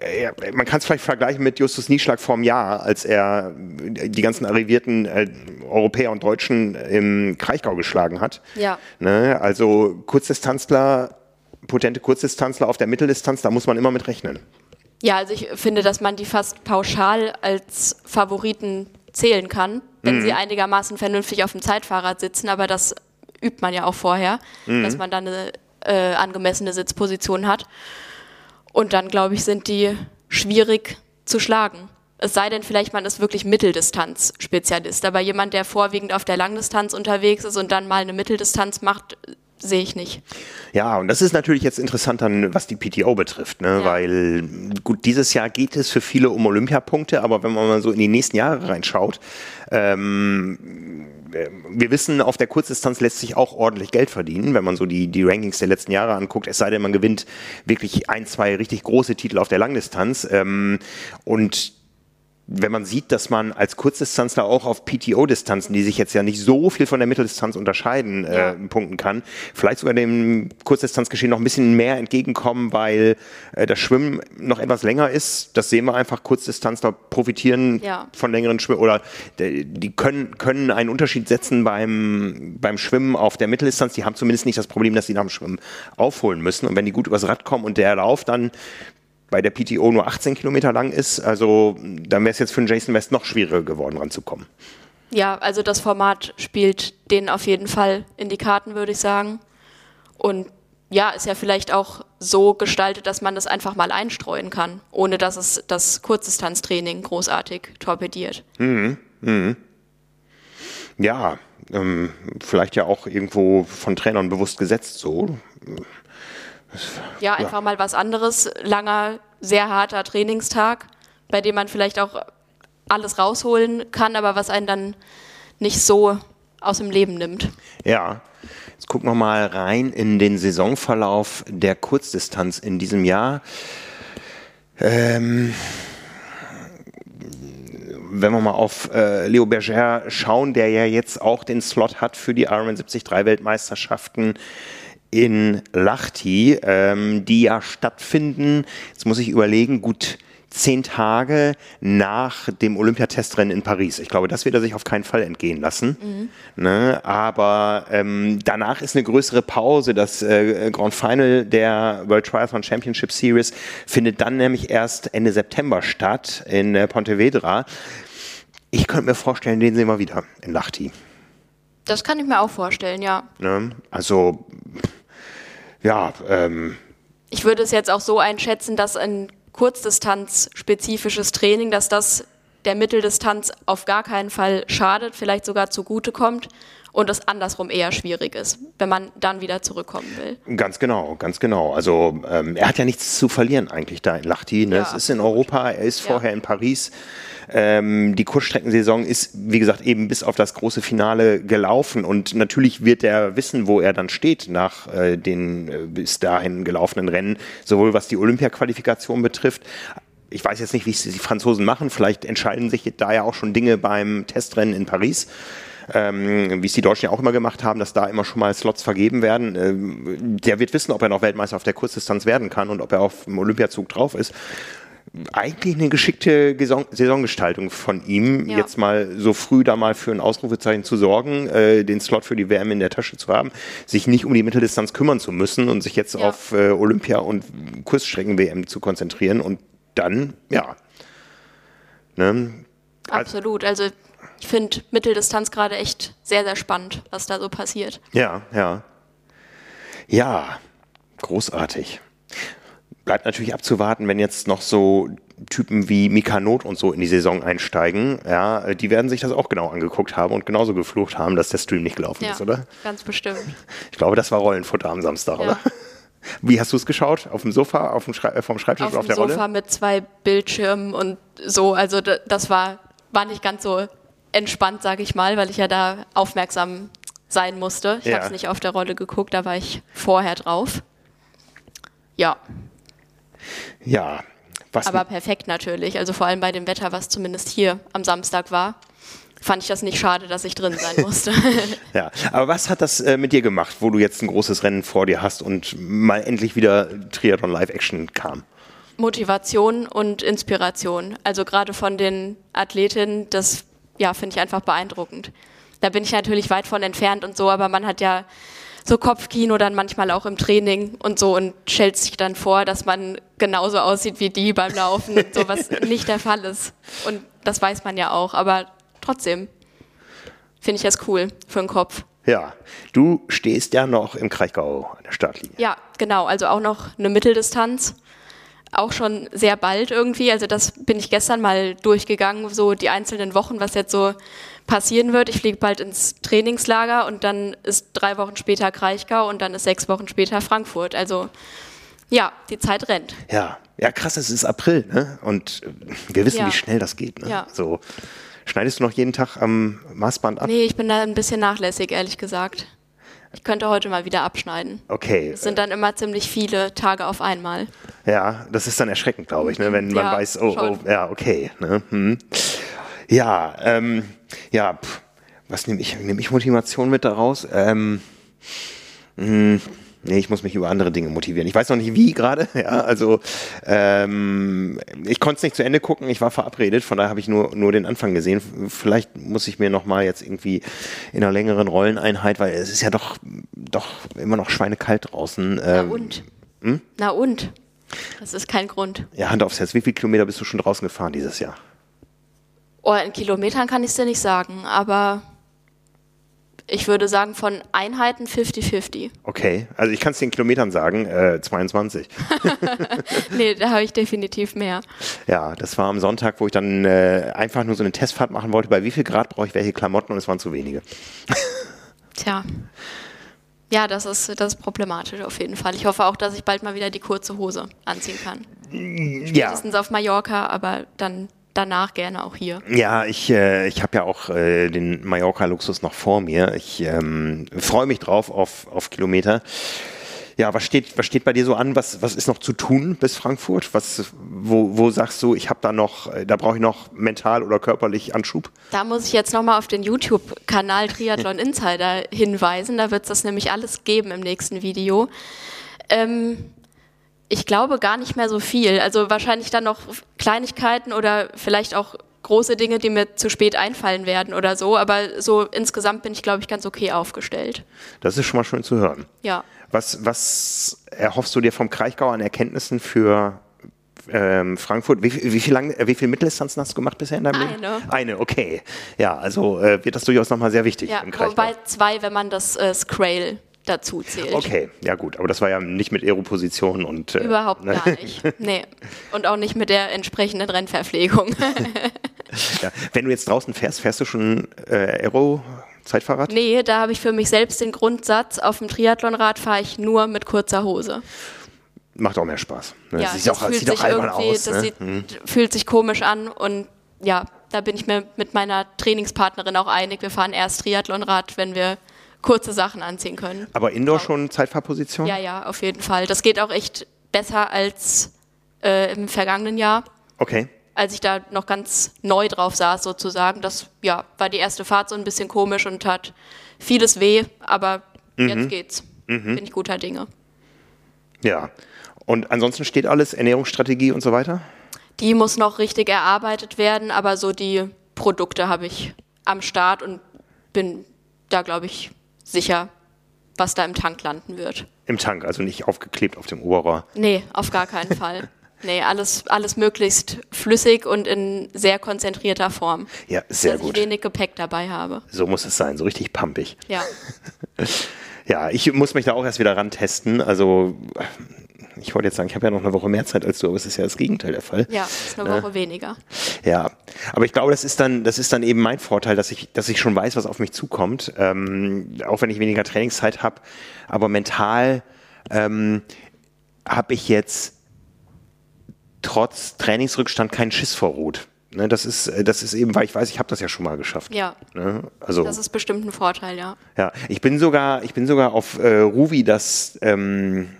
äh, man kann es vielleicht vergleichen mit Justus Nieschlag vorm Jahr, als er die ganzen arrivierten äh, Europäer und Deutschen im Kraichgau geschlagen hat. Ja. Ne? Also Kurzdistanzler, potente Kurzdistanzler auf der Mitteldistanz, da muss man immer mit rechnen. Ja, also ich finde, dass man die fast pauschal als Favoriten zählen kann, wenn mhm. sie einigermaßen vernünftig auf dem Zeitfahrrad sitzen, aber das übt man ja auch vorher, mhm. dass man dann eine äh, angemessene Sitzposition hat. Und dann, glaube ich, sind die schwierig zu schlagen. Es sei denn, vielleicht man ist wirklich Mitteldistanz-Spezialist. Aber jemand, der vorwiegend auf der Langdistanz unterwegs ist und dann mal eine Mitteldistanz macht, sehe ich nicht. Ja, und das ist natürlich jetzt interessant dann, was die PTO betrifft, ne? Ja. weil gut, dieses Jahr geht es für viele um Olympiapunkte, aber wenn man mal so in die nächsten Jahre reinschaut, ähm, wir wissen, auf der Kurzdistanz lässt sich auch ordentlich Geld verdienen, wenn man so die, die Rankings der letzten Jahre anguckt, es sei denn, man gewinnt wirklich ein, zwei richtig große Titel auf der Langdistanz. Ähm, und wenn man sieht, dass man als Kurzdistanzler auch auf PTO-Distanzen, die sich jetzt ja nicht so viel von der Mitteldistanz unterscheiden, äh, ja. äh, punkten kann, vielleicht sogar dem Kurzdistanzgeschehen noch ein bisschen mehr entgegenkommen, weil äh, das Schwimmen noch etwas länger ist. Das sehen wir einfach. Kurzdistanzler profitieren ja. von längeren Schwimmen oder die können, können einen Unterschied setzen beim, beim Schwimmen auf der Mitteldistanz. Die haben zumindest nicht das Problem, dass sie nach dem Schwimmen aufholen müssen. Und wenn die gut übers Rad kommen und der Lauf dann bei der PTO nur 18 Kilometer lang ist. Also dann wäre es jetzt für den Jason West noch schwieriger geworden, ranzukommen. Ja, also das Format spielt den auf jeden Fall in die Karten, würde ich sagen. Und ja, ist ja vielleicht auch so gestaltet, dass man das einfach mal einstreuen kann, ohne dass es das Kurzdistanztraining großartig torpediert. Mhm. Mhm. Ja, ähm, vielleicht ja auch irgendwo von Trainern bewusst gesetzt so. Ja, einfach ja. mal was anderes. Langer, sehr harter Trainingstag, bei dem man vielleicht auch alles rausholen kann, aber was einen dann nicht so aus dem Leben nimmt. Ja. Jetzt gucken wir mal rein in den Saisonverlauf der Kurzdistanz in diesem Jahr. Ähm, wenn wir mal auf äh, Leo Berger schauen, der ja jetzt auch den Slot hat für die Ironman 73 Weltmeisterschaften in Lahti, ähm, die ja stattfinden, jetzt muss ich überlegen, gut zehn Tage nach dem Olympiatestrennen in Paris. Ich glaube, das wird er sich auf keinen Fall entgehen lassen. Mhm. Ne? Aber ähm, danach ist eine größere Pause. Das äh, Grand Final der World Triathlon Championship Series findet dann nämlich erst Ende September statt in äh, Pontevedra. Ich könnte mir vorstellen, den sehen wir wieder in Lahti. Das kann ich mir auch vorstellen, ja. Ne? Also ja. Ähm, ich würde es jetzt auch so einschätzen, dass ein kurzdistanzspezifisches Training, dass das der Mitteldistanz auf gar keinen Fall schadet, vielleicht sogar zugutekommt und es andersrum eher schwierig ist, wenn man dann wieder zurückkommen will. Ganz genau, ganz genau. Also ähm, er hat ja nichts zu verlieren eigentlich da in Lahti. Ne? Ja, es ist in Europa, er ist vorher ja. in Paris. Ähm, die Kurzstreckensaison ist, wie gesagt, eben bis auf das große Finale gelaufen und natürlich wird er wissen, wo er dann steht nach äh, den äh, bis dahin gelaufenen Rennen, sowohl was die Olympia-Qualifikation betrifft, ich weiß jetzt nicht, wie es die Franzosen machen. Vielleicht entscheiden sich da ja auch schon Dinge beim Testrennen in Paris. Ähm, wie es die Deutschen ja auch immer gemacht haben, dass da immer schon mal Slots vergeben werden. Ähm, der wird wissen, ob er noch Weltmeister auf der Kurzdistanz werden kann und ob er auf dem Olympiazug drauf ist eigentlich eine geschickte Saisongestaltung von ihm, ja. jetzt mal so früh da mal für ein Ausrufezeichen zu sorgen, äh, den Slot für die WM in der Tasche zu haben, sich nicht um die Mitteldistanz kümmern zu müssen und sich jetzt ja. auf äh, Olympia und Kurzstrecken-WM zu konzentrieren und dann, ja. Ne? Absolut, also ich finde Mitteldistanz gerade echt sehr, sehr spannend, was da so passiert. Ja, ja. Ja, großartig. Bleibt natürlich abzuwarten, wenn jetzt noch so Typen wie Mika Not und so in die Saison einsteigen, ja, die werden sich das auch genau angeguckt haben und genauso geflucht haben, dass der Stream nicht gelaufen ja, ist, oder? Ganz bestimmt. Ich glaube, das war Rollenfutter am Samstag, ja. oder? Wie hast du es geschaut? Auf dem Sofa, auf dem Schrei äh, vom Schreibtisch auf oder auf der Sofa Rolle? Auf dem Sofa mit zwei Bildschirmen und so. Also das war, war nicht ganz so entspannt, sage ich mal, weil ich ja da aufmerksam sein musste. Ich ja. habe es nicht auf der Rolle geguckt, da war ich vorher drauf. Ja. Ja. Was Aber perfekt natürlich. Also vor allem bei dem Wetter, was zumindest hier am Samstag war, fand ich das nicht schade, dass ich drin sein *laughs* musste. *laughs* ja, aber was hat das äh, mit dir gemacht, wo du jetzt ein großes Rennen vor dir hast und mal endlich wieder Triathlon Live Action kam? Motivation und Inspiration. Also gerade von den Athletinnen, das ja, finde ich einfach beeindruckend. Da bin ich natürlich weit von entfernt und so, aber man hat ja so Kopfkino dann manchmal auch im Training und so und stellt sich dann vor, dass man genauso aussieht wie die beim Laufen und so, was *laughs* nicht der Fall ist. Und das weiß man ja auch, aber trotzdem finde ich das cool für den Kopf. Ja, du stehst ja noch im Kraichgau an der Startlinie. Ja, genau, also auch noch eine Mitteldistanz. Auch schon sehr bald irgendwie. Also das bin ich gestern mal durchgegangen, so die einzelnen Wochen, was jetzt so passieren wird. Ich fliege bald ins Trainingslager und dann ist drei Wochen später Kraichgau und dann ist sechs Wochen später Frankfurt. Also ja, die Zeit rennt. Ja, ja krass, es ist April, ne? Und wir wissen, ja. wie schnell das geht. Ne? Ja. So, schneidest du noch jeden Tag am Maßband ab? Nee, ich bin da ein bisschen nachlässig, ehrlich gesagt. Ich könnte heute mal wieder abschneiden. Okay. Es sind dann immer ziemlich viele Tage auf einmal. Ja, das ist dann erschreckend, glaube ich, ne? wenn man Ja, weiß, oh, oh, ja, okay. Ne? Hm. Ja, ähm, ja, pff, was nehme ich? Nehme ich Motivation mit daraus? Ähm, mh, nee, ich muss mich über andere Dinge motivieren. Ich weiß noch nicht wie gerade. *laughs* Ja, also ähm, ich konnte es nicht zu Ende gucken. Ich war verabredet, von daher habe ich nur nur den Anfang gesehen. Vielleicht muss ich mir noch mal jetzt irgendwie in einer längeren Rolleneinheit, weil es ist ja doch doch immer noch schweinekalt draußen. Na Ähm, und? Na und? Das ist kein Grund. ja, Hand aufs Herz. Wie viele Kilometer bist du schon draußen gefahren dieses Jahr? Oh, in Kilometern kann ich es dir nicht sagen, aber ich würde sagen, von Einheiten 50-50. Okay, also ich kann es den Kilometern sagen, äh, 22. *laughs* Nee, da habe ich definitiv mehr. Ja, das war am Sonntag, wo ich dann äh, einfach nur so eine Testfahrt machen wollte. Bei wie viel Grad brauche ich welche Klamotten und es waren zu wenige. Tja. Ja, das ist, das ist problematisch auf jeden Fall. Ich hoffe auch, dass ich bald mal wieder die kurze Hose anziehen kann. Ja, Spätestens auf Mallorca, aber dann danach gerne auch hier. ja ich, äh, ich habe ja auch äh, den Mallorca-Luxus noch vor mir. Ich ähm, freue mich drauf auf, auf Kilometer. Ja, was steht, was steht bei dir so an? Was, was ist noch zu tun bis Frankfurt? Was, wo, wo sagst du, ich habe da noch, äh, da brauche ich noch mental oder körperlich Anschub? Da muss ich jetzt nochmal auf den YouTube-Kanal Triathlon *laughs* Insider hinweisen. Da wird es das nämlich alles geben im nächsten Video. Ähm, ich glaube gar nicht mehr so viel. Also wahrscheinlich dann noch Kleinigkeiten oder vielleicht auch große Dinge, die mir zu spät einfallen werden oder so. Aber so insgesamt bin ich, glaube ich, ganz okay aufgestellt. Das ist schon mal schön zu hören. Ja. Was, was erhoffst du dir vom Kraichgau an Erkenntnissen für ähm, Frankfurt? Wie, viel- wie, viel lang, wie viel Mitteldistanzen hast du gemacht bisher in deinem Leben? Eine. Eine, okay. Ja, also äh, wird das durchaus nochmal sehr wichtig Ja, im Kraichgau. wobei zwei, wenn man das äh, Scrail dazu zählt. Okay, ja gut, aber das war ja nicht mit Aeroposition und äh, Überhaupt ne? gar nicht. Nee. *laughs* Und auch nicht mit der entsprechenden Rennverpflegung. *laughs* Ja. Wenn du jetzt draußen fährst, fährst du schon äh, Aero Zeitfahrrad? nee, da habe ich für mich selbst den Grundsatz, auf dem Triathlonrad fahre ich nur mit kurzer Hose. Macht auch mehr Spaß. Ne? Ja, sieht das auch, fühlt sieht auch sich albern irgendwie, aus. das ne? sieht, fühlt sich komisch an und ja, da bin ich mir mit meiner Trainingspartnerin auch einig. Wir fahren erst Triathlonrad, wenn wir kurze Sachen anziehen können. Aber Indoor schon Zeitfahrposition? Ja, ja, auf jeden Fall. Das geht auch echt besser als äh, im vergangenen Jahr. Okay. Als ich da noch ganz neu drauf saß sozusagen. Das ja, war die erste Fahrt so ein bisschen komisch und tat vieles weh, aber Mhm. jetzt geht's. Bin ich guter Dinge. Ja. Und ansonsten steht alles, Ernährungsstrategie und so weiter? Die muss noch richtig erarbeitet werden, aber so die Produkte habe ich am Start und bin da, glaube ich, sicher, was da im Tank landen wird. Im Tank, also nicht aufgeklebt auf dem Oberrohr. Nee, auf gar keinen Fall. *laughs* Nee, alles, alles möglichst flüssig und in sehr konzentrierter Form. Ja, sehr dass gut. ich wenig Gepäck dabei habe. So muss es sein, so richtig pumpig. Ja. *laughs* Ja, ich muss mich da auch erst wieder rantesten. Also, ich wollte jetzt sagen, ich habe ja noch eine Woche mehr Zeit als du, aber es ist ja das Gegenteil der Fall. Ja, ist eine Woche weniger. Ja, aber ich glaube, das ist dann, das ist dann eben mein Vorteil, dass ich, dass ich schon weiß, was auf mich zukommt, ähm, auch wenn ich weniger Trainingszeit habe. Aber mental ähm, habe ich jetzt trotz Trainingsrückstand keinen Schiss vor Rot. Ne, das ist, äh, das ist eben, weil ich weiß, ich habe das ja schon mal geschafft. Ja, Ne? Also das ist bestimmt ein Vorteil, ja. ja, ich bin sogar, ich bin sogar auf äh, Ruvi, das, ähm,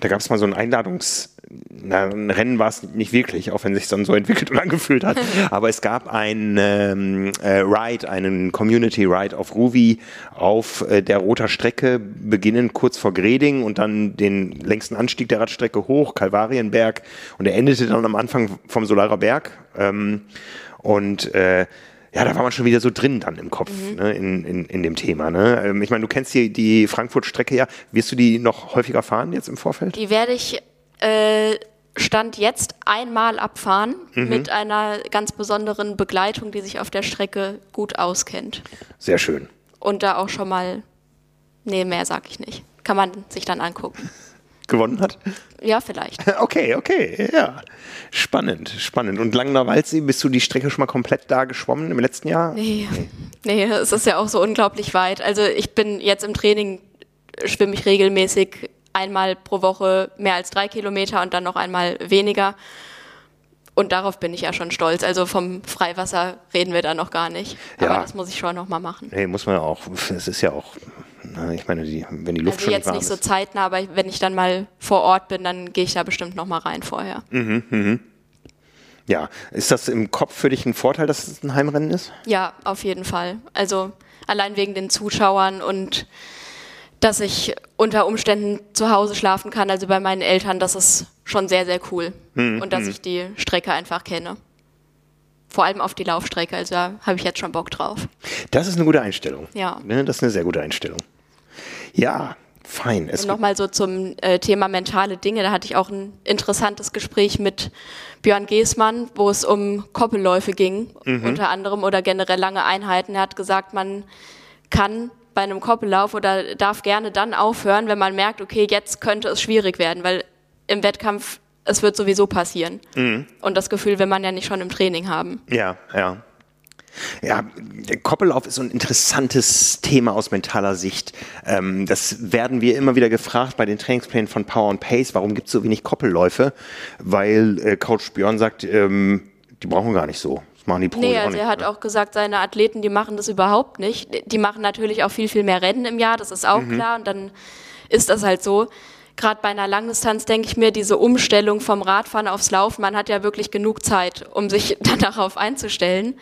da gab es mal so ein Einladungs, na, ein Rennen war es nicht wirklich, auch wenn sich dann so entwickelt und angefühlt hat. *laughs* Aber es gab ein ähm, äh, Ride, einen Community Ride auf Ruvi auf äh, der roter Strecke, beginnend kurz vor Greding und dann den längsten Anstieg der Radstrecke hoch, Kalvarienberg. Und er endete dann am Anfang vom Solarer Berg. Ähm, und äh, ja, da war man schon wieder so drin dann im Kopf, ne, in, in, in dem Thema. Ne? Ähm, Ich meine, du kennst die, die Frankfurt-Strecke ja. Wirst du die noch häufiger fahren jetzt im Vorfeld? Die werde ich äh, Stand jetzt einmal abfahren mit einer ganz besonderen Begleitung, die sich auf der Strecke gut auskennt. Sehr schön. Und da auch schon mal, nee, mehr sag ich nicht. Kann man sich dann angucken. Gewonnen hat? Ja, vielleicht. *laughs* Okay, okay, ja. Spannend, spannend. Und Langener Waldsee, bist du die Strecke schon mal komplett da geschwommen im letzten Jahr? Nee, nee, es ist ja auch so unglaublich weit. Also ich bin jetzt im Training, schwimme ich regelmäßig einmal pro Woche mehr als drei Kilometer und dann noch einmal weniger. Und darauf bin ich ja schon stolz. Also vom Freiwasser reden wir da noch gar nicht. Aber Ja. das muss ich schon noch mal machen. Nee, muss man ja auch. Es ist ja auch? Ich meine, die, wenn die Luft also schon jetzt nicht warm nicht so ist. zeitnah, aber wenn ich dann mal vor Ort bin, dann gehe ich da bestimmt noch mal rein vorher. Mhm. Ja, ist das im Kopf für dich ein Vorteil, dass es ein Heimrennen ist? Ja, auf jeden Fall. Also allein wegen den Zuschauern und dass ich unter Umständen zu Hause schlafen kann, also bei meinen Eltern, das ist schon sehr, sehr cool. und dass ich die Strecke einfach kenne. Vor allem auf die Laufstrecke, also da habe ich jetzt schon Bock drauf. Das ist eine gute Einstellung. Ja. Ne? Das ist eine sehr gute Einstellung. Ja, fein. Es Und nochmal so zum äh, Thema mentale Dinge, da hatte ich auch ein interessantes Gespräch mit Björn Geßmann, wo es um Koppelläufe ging, unter anderem, oder generell lange Einheiten. Er hat gesagt, man kann bei einem Koppellauf oder darf gerne dann aufhören, wenn man merkt, okay, jetzt könnte es schwierig werden, weil im Wettkampf, es wird sowieso passieren. Und das Gefühl will man ja nicht schon im Training haben. Ja, ja. Ja, der Koppellauf ist so ein interessantes Thema aus mentaler Sicht. Ähm, das werden wir immer wieder gefragt bei den Trainingsplänen von Power and Pace. Warum gibt es so wenig Koppelläufe? Weil äh, Coach Björn sagt, ähm, die brauchen gar nicht so. Das machen die Pros Nee, also nicht. er hat ne? auch gesagt, seine Athleten, die machen das überhaupt nicht. Die machen natürlich auch viel, viel mehr Rennen im Jahr, das ist auch Mhm. klar. Und dann ist das halt so. Gerade bei einer Langdistanz denke ich mir, diese Umstellung vom Radfahren aufs Laufen, man hat ja wirklich genug Zeit, um sich *laughs* dann darauf einzustellen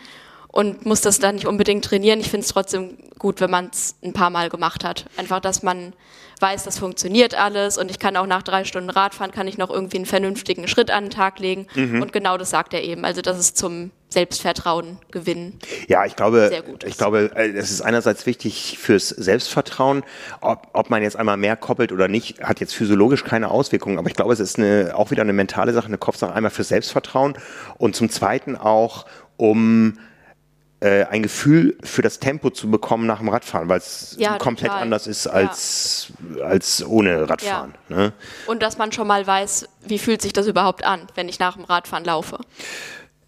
und muss das dann nicht unbedingt trainieren. Ich finde es trotzdem gut, wenn man es ein paar Mal gemacht hat. Einfach, dass man weiß, das funktioniert alles und ich kann auch nach drei Stunden Radfahren, kann ich noch irgendwie einen vernünftigen Schritt an den Tag legen. Mhm. Und genau das sagt er eben. Also das ist zum Selbstvertrauen gewinnen. Ja, ich glaube, ich glaube, äh, es ist einerseits wichtig fürs Selbstvertrauen. Ob, ob man jetzt einmal mehr koppelt oder nicht, hat jetzt physiologisch keine Auswirkungen. Aber ich glaube, es ist eine, auch wieder eine mentale Sache, eine Kopfsache. Einmal fürs Selbstvertrauen und zum Zweiten auch, um äh, ein Gefühl für das Tempo zu bekommen nach dem Radfahren, weil es Ja, komplett total. anders ist Ja. als, als ohne Radfahren. Ne? Und dass man schon mal weiß, wie fühlt sich das überhaupt an, wenn ich nach dem Radfahren laufe.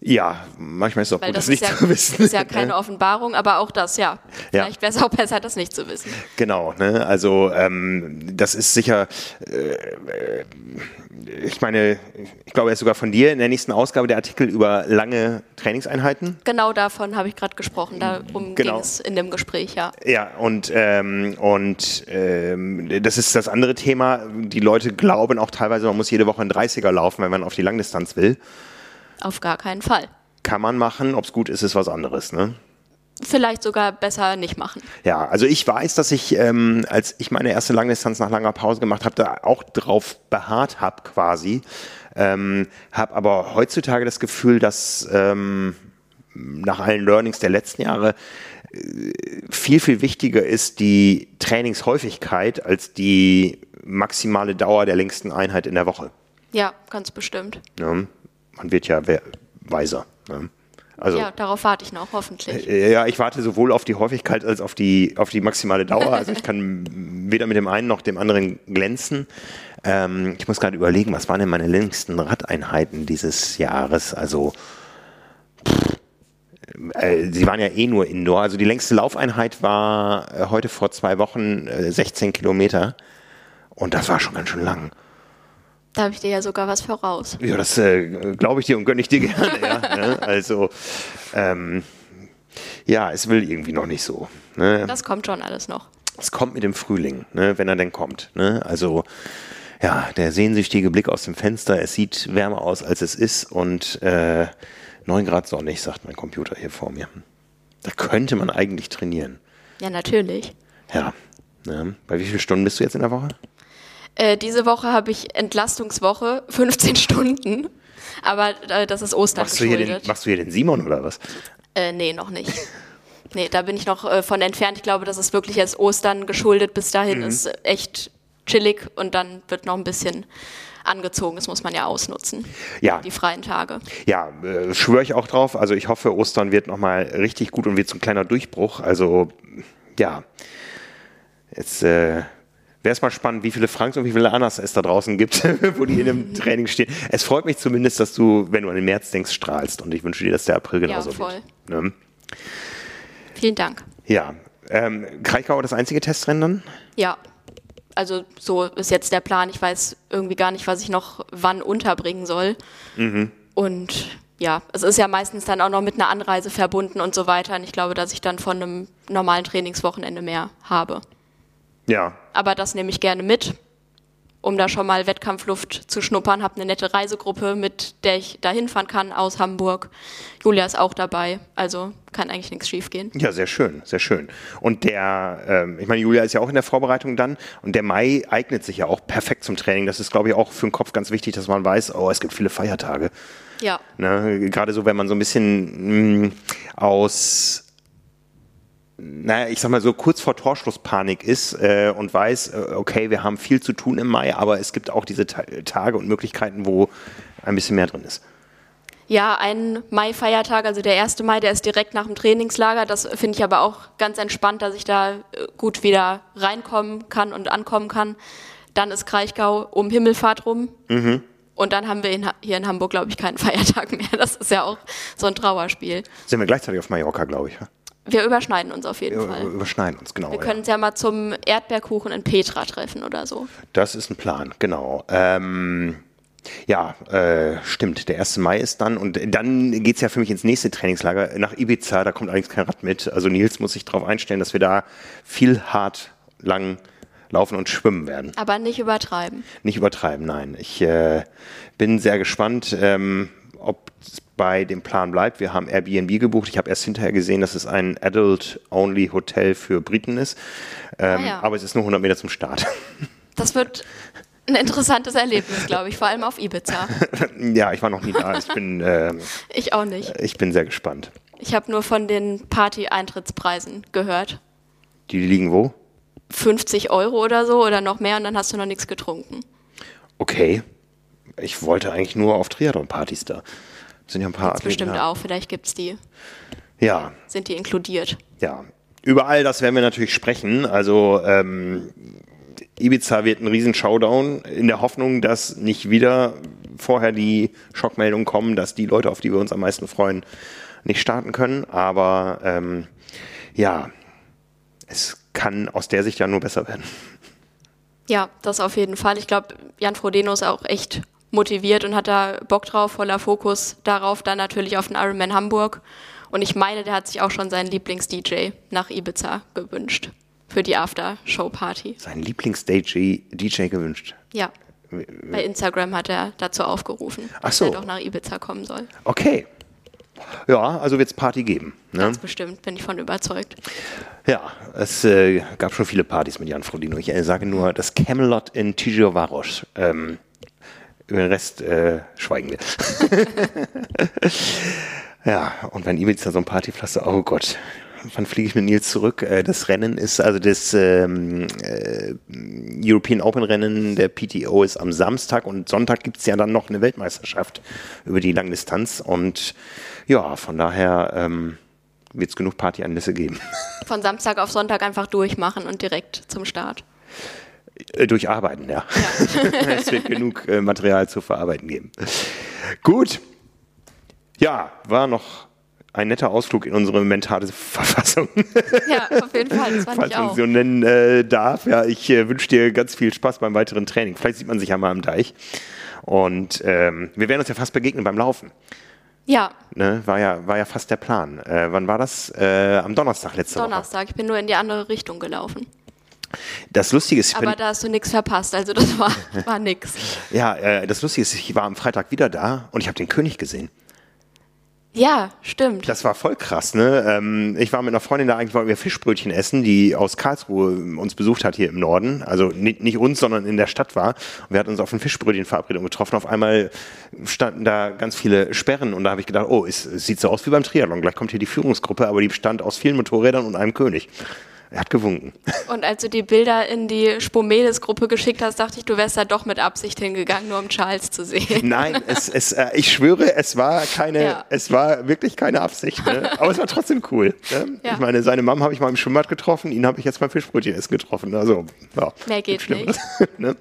Ja, manchmal ist es auch Weil gut, das, das nicht ja, zu *laughs* wissen. ist ja keine Offenbarung, aber auch das, ja. Ja. Vielleicht wäre es auch besser, das nicht zu wissen. Genau, ne? also ähm, das ist sicher, äh, äh, ich meine, ich glaube, er ist sogar von dir in der nächsten Ausgabe der Artikel über lange Trainingseinheiten. Genau davon habe ich gerade gesprochen. Darum Genau. ging es in dem Gespräch, ja. Ja, und, ähm, und ähm, das ist das andere Thema. Die Leute glauben auch teilweise, man muss jede Woche ein 30er laufen, wenn man auf die Langdistanz will. Auf gar keinen Fall. Kann man machen, ob es gut ist, ist was anderes. Ne? Vielleicht sogar besser nicht machen. Ja, also ich weiß, dass ich, ähm, als ich meine erste Langdistanz nach langer Pause gemacht habe, da auch drauf beharrt habe quasi. Ähm, habe aber heutzutage das Gefühl, dass ähm, nach allen Learnings der letzten Jahre äh, viel, viel wichtiger ist die Trainingshäufigkeit als die maximale Dauer der längsten Einheit in der Woche. Ja, ganz bestimmt. Ne? Man wird ja weiser. Ne? Also, Ja, darauf warte ich noch, hoffentlich. äh, Ja, ich warte sowohl auf die Häufigkeit als auf die, auf die maximale Dauer. Also ich kann *laughs* weder mit dem einen noch dem anderen glänzen. Ähm, ich muss gerade überlegen, was waren denn meine längsten Radeinheiten dieses Jahres? Also pff, äh, sie waren ja eh nur Indoor. Also die längste Laufeinheit war äh, heute vor zwei Wochen äh, 16 Kilometer. Und das war schon ganz schön lang. Da habe ich dir ja sogar was voraus. Ja, das äh, glaube ich dir und gönne ich dir *laughs* gerne. ja, ne? Also, ähm, ja, es will irgendwie noch nicht so. Ne? Das kommt schon alles noch. Es kommt mit dem Frühling, ne? wenn er denn kommt. Ne? Also, ja, der sehnsüchtige Blick aus dem Fenster, es sieht wärmer aus, als es ist und äh, 9 Grad sonnig, sagt mein Computer hier vor mir. Da könnte man eigentlich trainieren. Ja, natürlich. Ja. Ne? Bei wie vielen Stunden bist du jetzt in der Woche? Äh, diese Woche habe ich Entlastungswoche, *laughs* 15 Stunden. Aber äh, das ist Ostern Machst du, hier den, machst du hier den Simon oder was? Äh, nee, noch nicht. Nee, da bin ich noch äh, von entfernt. Ich glaube, das ist wirklich erst Ostern geschuldet. Bis dahin ist echt chillig und dann wird noch ein bisschen angezogen. Das muss man ja ausnutzen. Ja. Die freien Tage. Ja, äh, schwöre ich auch drauf. Also ich hoffe, Ostern wird nochmal richtig gut und wird so ein kleiner Durchbruch. Also ja, jetzt äh, wäre es mal spannend, wie viele Franks und wie viele Annas es da draußen gibt, *laughs* wo die in einem Training stehen. Es freut mich zumindest, dass du, wenn du an den März denkst, strahlst. Und ich wünsche dir, dass der April genauso voll. wird. Ne? Vielen Dank. Ja, ähm, Kraichgau das einzige Testrennen dann? Ja. Also so ist jetzt der Plan. Ich weiß irgendwie gar nicht, was ich noch wann unterbringen soll. Und ja, es ist ja meistens dann auch noch mit einer Anreise verbunden und so weiter. Und ich glaube, dass ich dann von einem normalen Trainingswochenende mehr habe. Ja. Aber das nehme ich gerne mit, um da schon mal Wettkampfluft zu schnuppern. Habe eine nette Reisegruppe, mit der ich da hinfahren kann aus Hamburg. Julia ist auch dabei, also kann eigentlich nichts schiefgehen. Ja, sehr schön, sehr schön. Und der, ähm, ich meine, Julia ist ja auch in der Vorbereitung dann und der Mai eignet sich ja auch perfekt zum Training. Das ist, glaube ich, auch für den Kopf ganz wichtig, dass man weiß, oh, es gibt viele Feiertage. Ja. Ne? Gerade so, wenn man so ein bisschen mh, aus naja, ich sag mal so kurz vor Torschlusspanik ist äh, und weiß, äh, okay, wir haben viel zu tun im Mai, aber es gibt auch diese Ta Tage und Möglichkeiten, wo ein bisschen mehr drin ist. Ja, ein Mai-Feiertag, also der 1. Mai, der ist direkt nach dem Trainingslager. Das finde ich aber auch ganz entspannt, dass ich da äh, gut wieder reinkommen kann und ankommen kann. Dann ist Kraichgau um Himmelfahrt rum. Mhm. Und dann haben wir in, hier in Hamburg, glaube ich, keinen *laughs* Feiertag mehr. Das ist ja auch so ein Trauerspiel. Sind wir gleichzeitig auf Mallorca, glaube ich. Ja? Wir überschneiden uns auf jeden wir Fall. Überschneiden uns, genau. Wir können uns ja. ja mal zum Erdbeerkuchen in Petra treffen oder so. Das ist ein Plan, genau. Ähm, ja, äh, stimmt. Der 1. Mai ist dann und dann geht es ja für mich ins nächste Trainingslager nach Ibiza. Da kommt allerdings kein Rad mit. Also Nils muss sich darauf einstellen, dass wir da viel hart lang laufen und schwimmen werden. Aber nicht übertreiben. Nicht übertreiben, nein. Ich äh, bin sehr gespannt, ähm, ob es bei dem Plan bleibt. Wir haben Airbnb gebucht. Ich habe erst hinterher gesehen, dass es ein Adult-Only Hotel für Briten ist. Ähm, ah, ja. Aber es ist nur 100 Meter zum Start. Das wird ein interessantes Erlebnis, glaube ich, vor allem auf Ibiza. *laughs* ja, ich war noch nie da. Ich bin. Äh, ich auch nicht. Ich bin sehr gespannt. Ich habe nur von den Party-Eintrittspreisen gehört. Die liegen wo? 50 Euro oder so oder noch mehr und dann hast du noch nichts getrunken. Okay. Ich wollte eigentlich nur auf Triathlon-Partys da. Sind ja ein paar Gibt's bestimmt da. auch, vielleicht gibt es die. Ja. Sind die inkludiert? Ja. Über all das werden wir natürlich sprechen. Also ähm, Ibiza wird ein riesen Showdown in der Hoffnung, dass nicht wieder vorher die Schockmeldungen kommen, dass die Leute, auf die wir uns am meisten freuen, nicht starten können. Aber ähm, ja, es kann aus der Sicht ja nur besser werden. Ja, das auf jeden Fall. Ich glaube, Jan Frodeno ist auch echt motiviert und hat da Bock drauf, voller Fokus darauf, dann natürlich auf den Ironman Hamburg. Und ich meine, der hat sich auch schon seinen Lieblings-DJ nach Ibiza gewünscht für die After-Show-Party. Sein Lieblings-DJ gewünscht? Ja. Bei Instagram hat er dazu aufgerufen, Ach so. dass er doch nach Ibiza kommen soll. Okay. Ja, also wird es Party geben. Ne? Ganz bestimmt, bin ich von überzeugt. Ja, es äh, gab schon viele Partys mit Jan Frodino. Ich äh, sage nur das Camelot in Tijovaros. Ähm, über den Rest äh, schweigen wir. *laughs* ja, und wenn Ibiza so ein Partypflaster, oh Gott, wann fliege ich mit Nils zurück? Äh, das Rennen ist, also das ähm, äh, European Open Rennen der PTO ist am Samstag und Sonntag gibt es ja dann noch eine Weltmeisterschaft über die Langdistanz und ja, von daher ähm, wird es genug Partyanlässe geben. Von Samstag auf Sonntag einfach durchmachen und direkt zum Start. Äh, durcharbeiten, ja. ja. *laughs* es wird genug äh, Material zu verarbeiten geben. Gut. Ja, war noch ein netter Ausflug in unsere mentale Verfassung. Ja, auf jeden Fall. Das Falls man so nennen äh, darf. Ja, ich äh, wünsche dir ganz viel Spaß beim weiteren Training. Vielleicht sieht man sich ja mal am Deich. Und ähm, wir werden uns ja fast begegnen beim Laufen. Ja. Ne, war ja. War ja fast der Plan. Äh, wann war das? Äh, am Donnerstag letzte Donnerstag. Woche. Donnerstag. Ich bin nur in die andere Richtung gelaufen. Das Lustige ist, aber da hast du nichts verpasst, also das war, *laughs* war nix. ja, äh, das Lustige ist, ich war am Freitag wieder da und ich habe den König gesehen. Ja, stimmt. Das war voll krass, ne? Ähm, ich war mit einer Freundin da eigentlich, wollten wir Fischbrötchen essen, die aus Karlsruhe uns besucht hat hier im Norden. Also nicht, nicht uns, sondern in der Stadt war. Und wir hatten uns auf ein Fischbrötchenverabredung getroffen. Auf einmal standen da ganz viele Sperren und da habe ich gedacht, oh, es, es sieht so aus wie beim Triathlon. Gleich kommt hier die Führungsgruppe, aber die bestand aus vielen Motorrädern und einem König. Er hat gewunken. Und als du die Bilder in die Spomedes-Gruppe geschickt hast, dachte ich, du wärst da doch mit Absicht hingegangen, nur um Charles zu sehen. Nein, es, es, äh, ich schwöre, es war keine, ja. es war wirklich keine Absicht. Ne? Aber es war trotzdem cool. Ne? Ja. Ich meine, seine Mom habe ich mal im Schwimmbad getroffen, ihn habe ich jetzt beim Fischbrötchenessen getroffen. Also, ja, mehr geht nicht. *laughs* ne?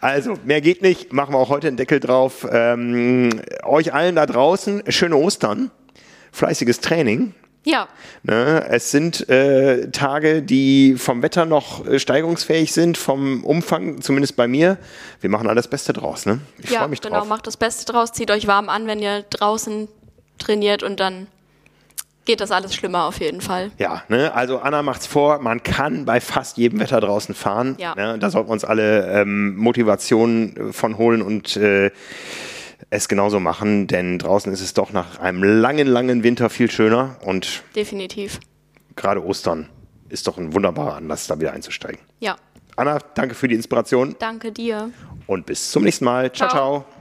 Also, mehr geht nicht. Machen wir auch heute einen Deckel drauf. Ähm, euch allen da draußen, schöne Ostern, fleißiges Training. Ja. Ne, es sind äh, Tage, die vom Wetter noch äh, steigerungsfähig sind, vom Umfang, zumindest bei mir. Wir machen alles Beste draus. Ne? Ich ja, freue mich genau, drauf. macht das Beste draus, zieht euch warm an, wenn ihr draußen trainiert und dann geht das alles schlimmer auf jeden Fall. Ja, ne? also Anna macht's vor, man kann bei fast jedem Wetter draußen fahren. Ja. Ne? Da sollten wir uns alle ähm, Motivation von holen und äh, es genauso machen, denn draußen ist es doch nach einem langen, langen Winter viel schöner und Definitiv. gerade Ostern ist doch ein wunderbarer Anlass, da wieder einzusteigen. Ja. Anna, danke für die Inspiration Danke dir. und bis zum nächsten Mal. ciao. Ciao. ciao.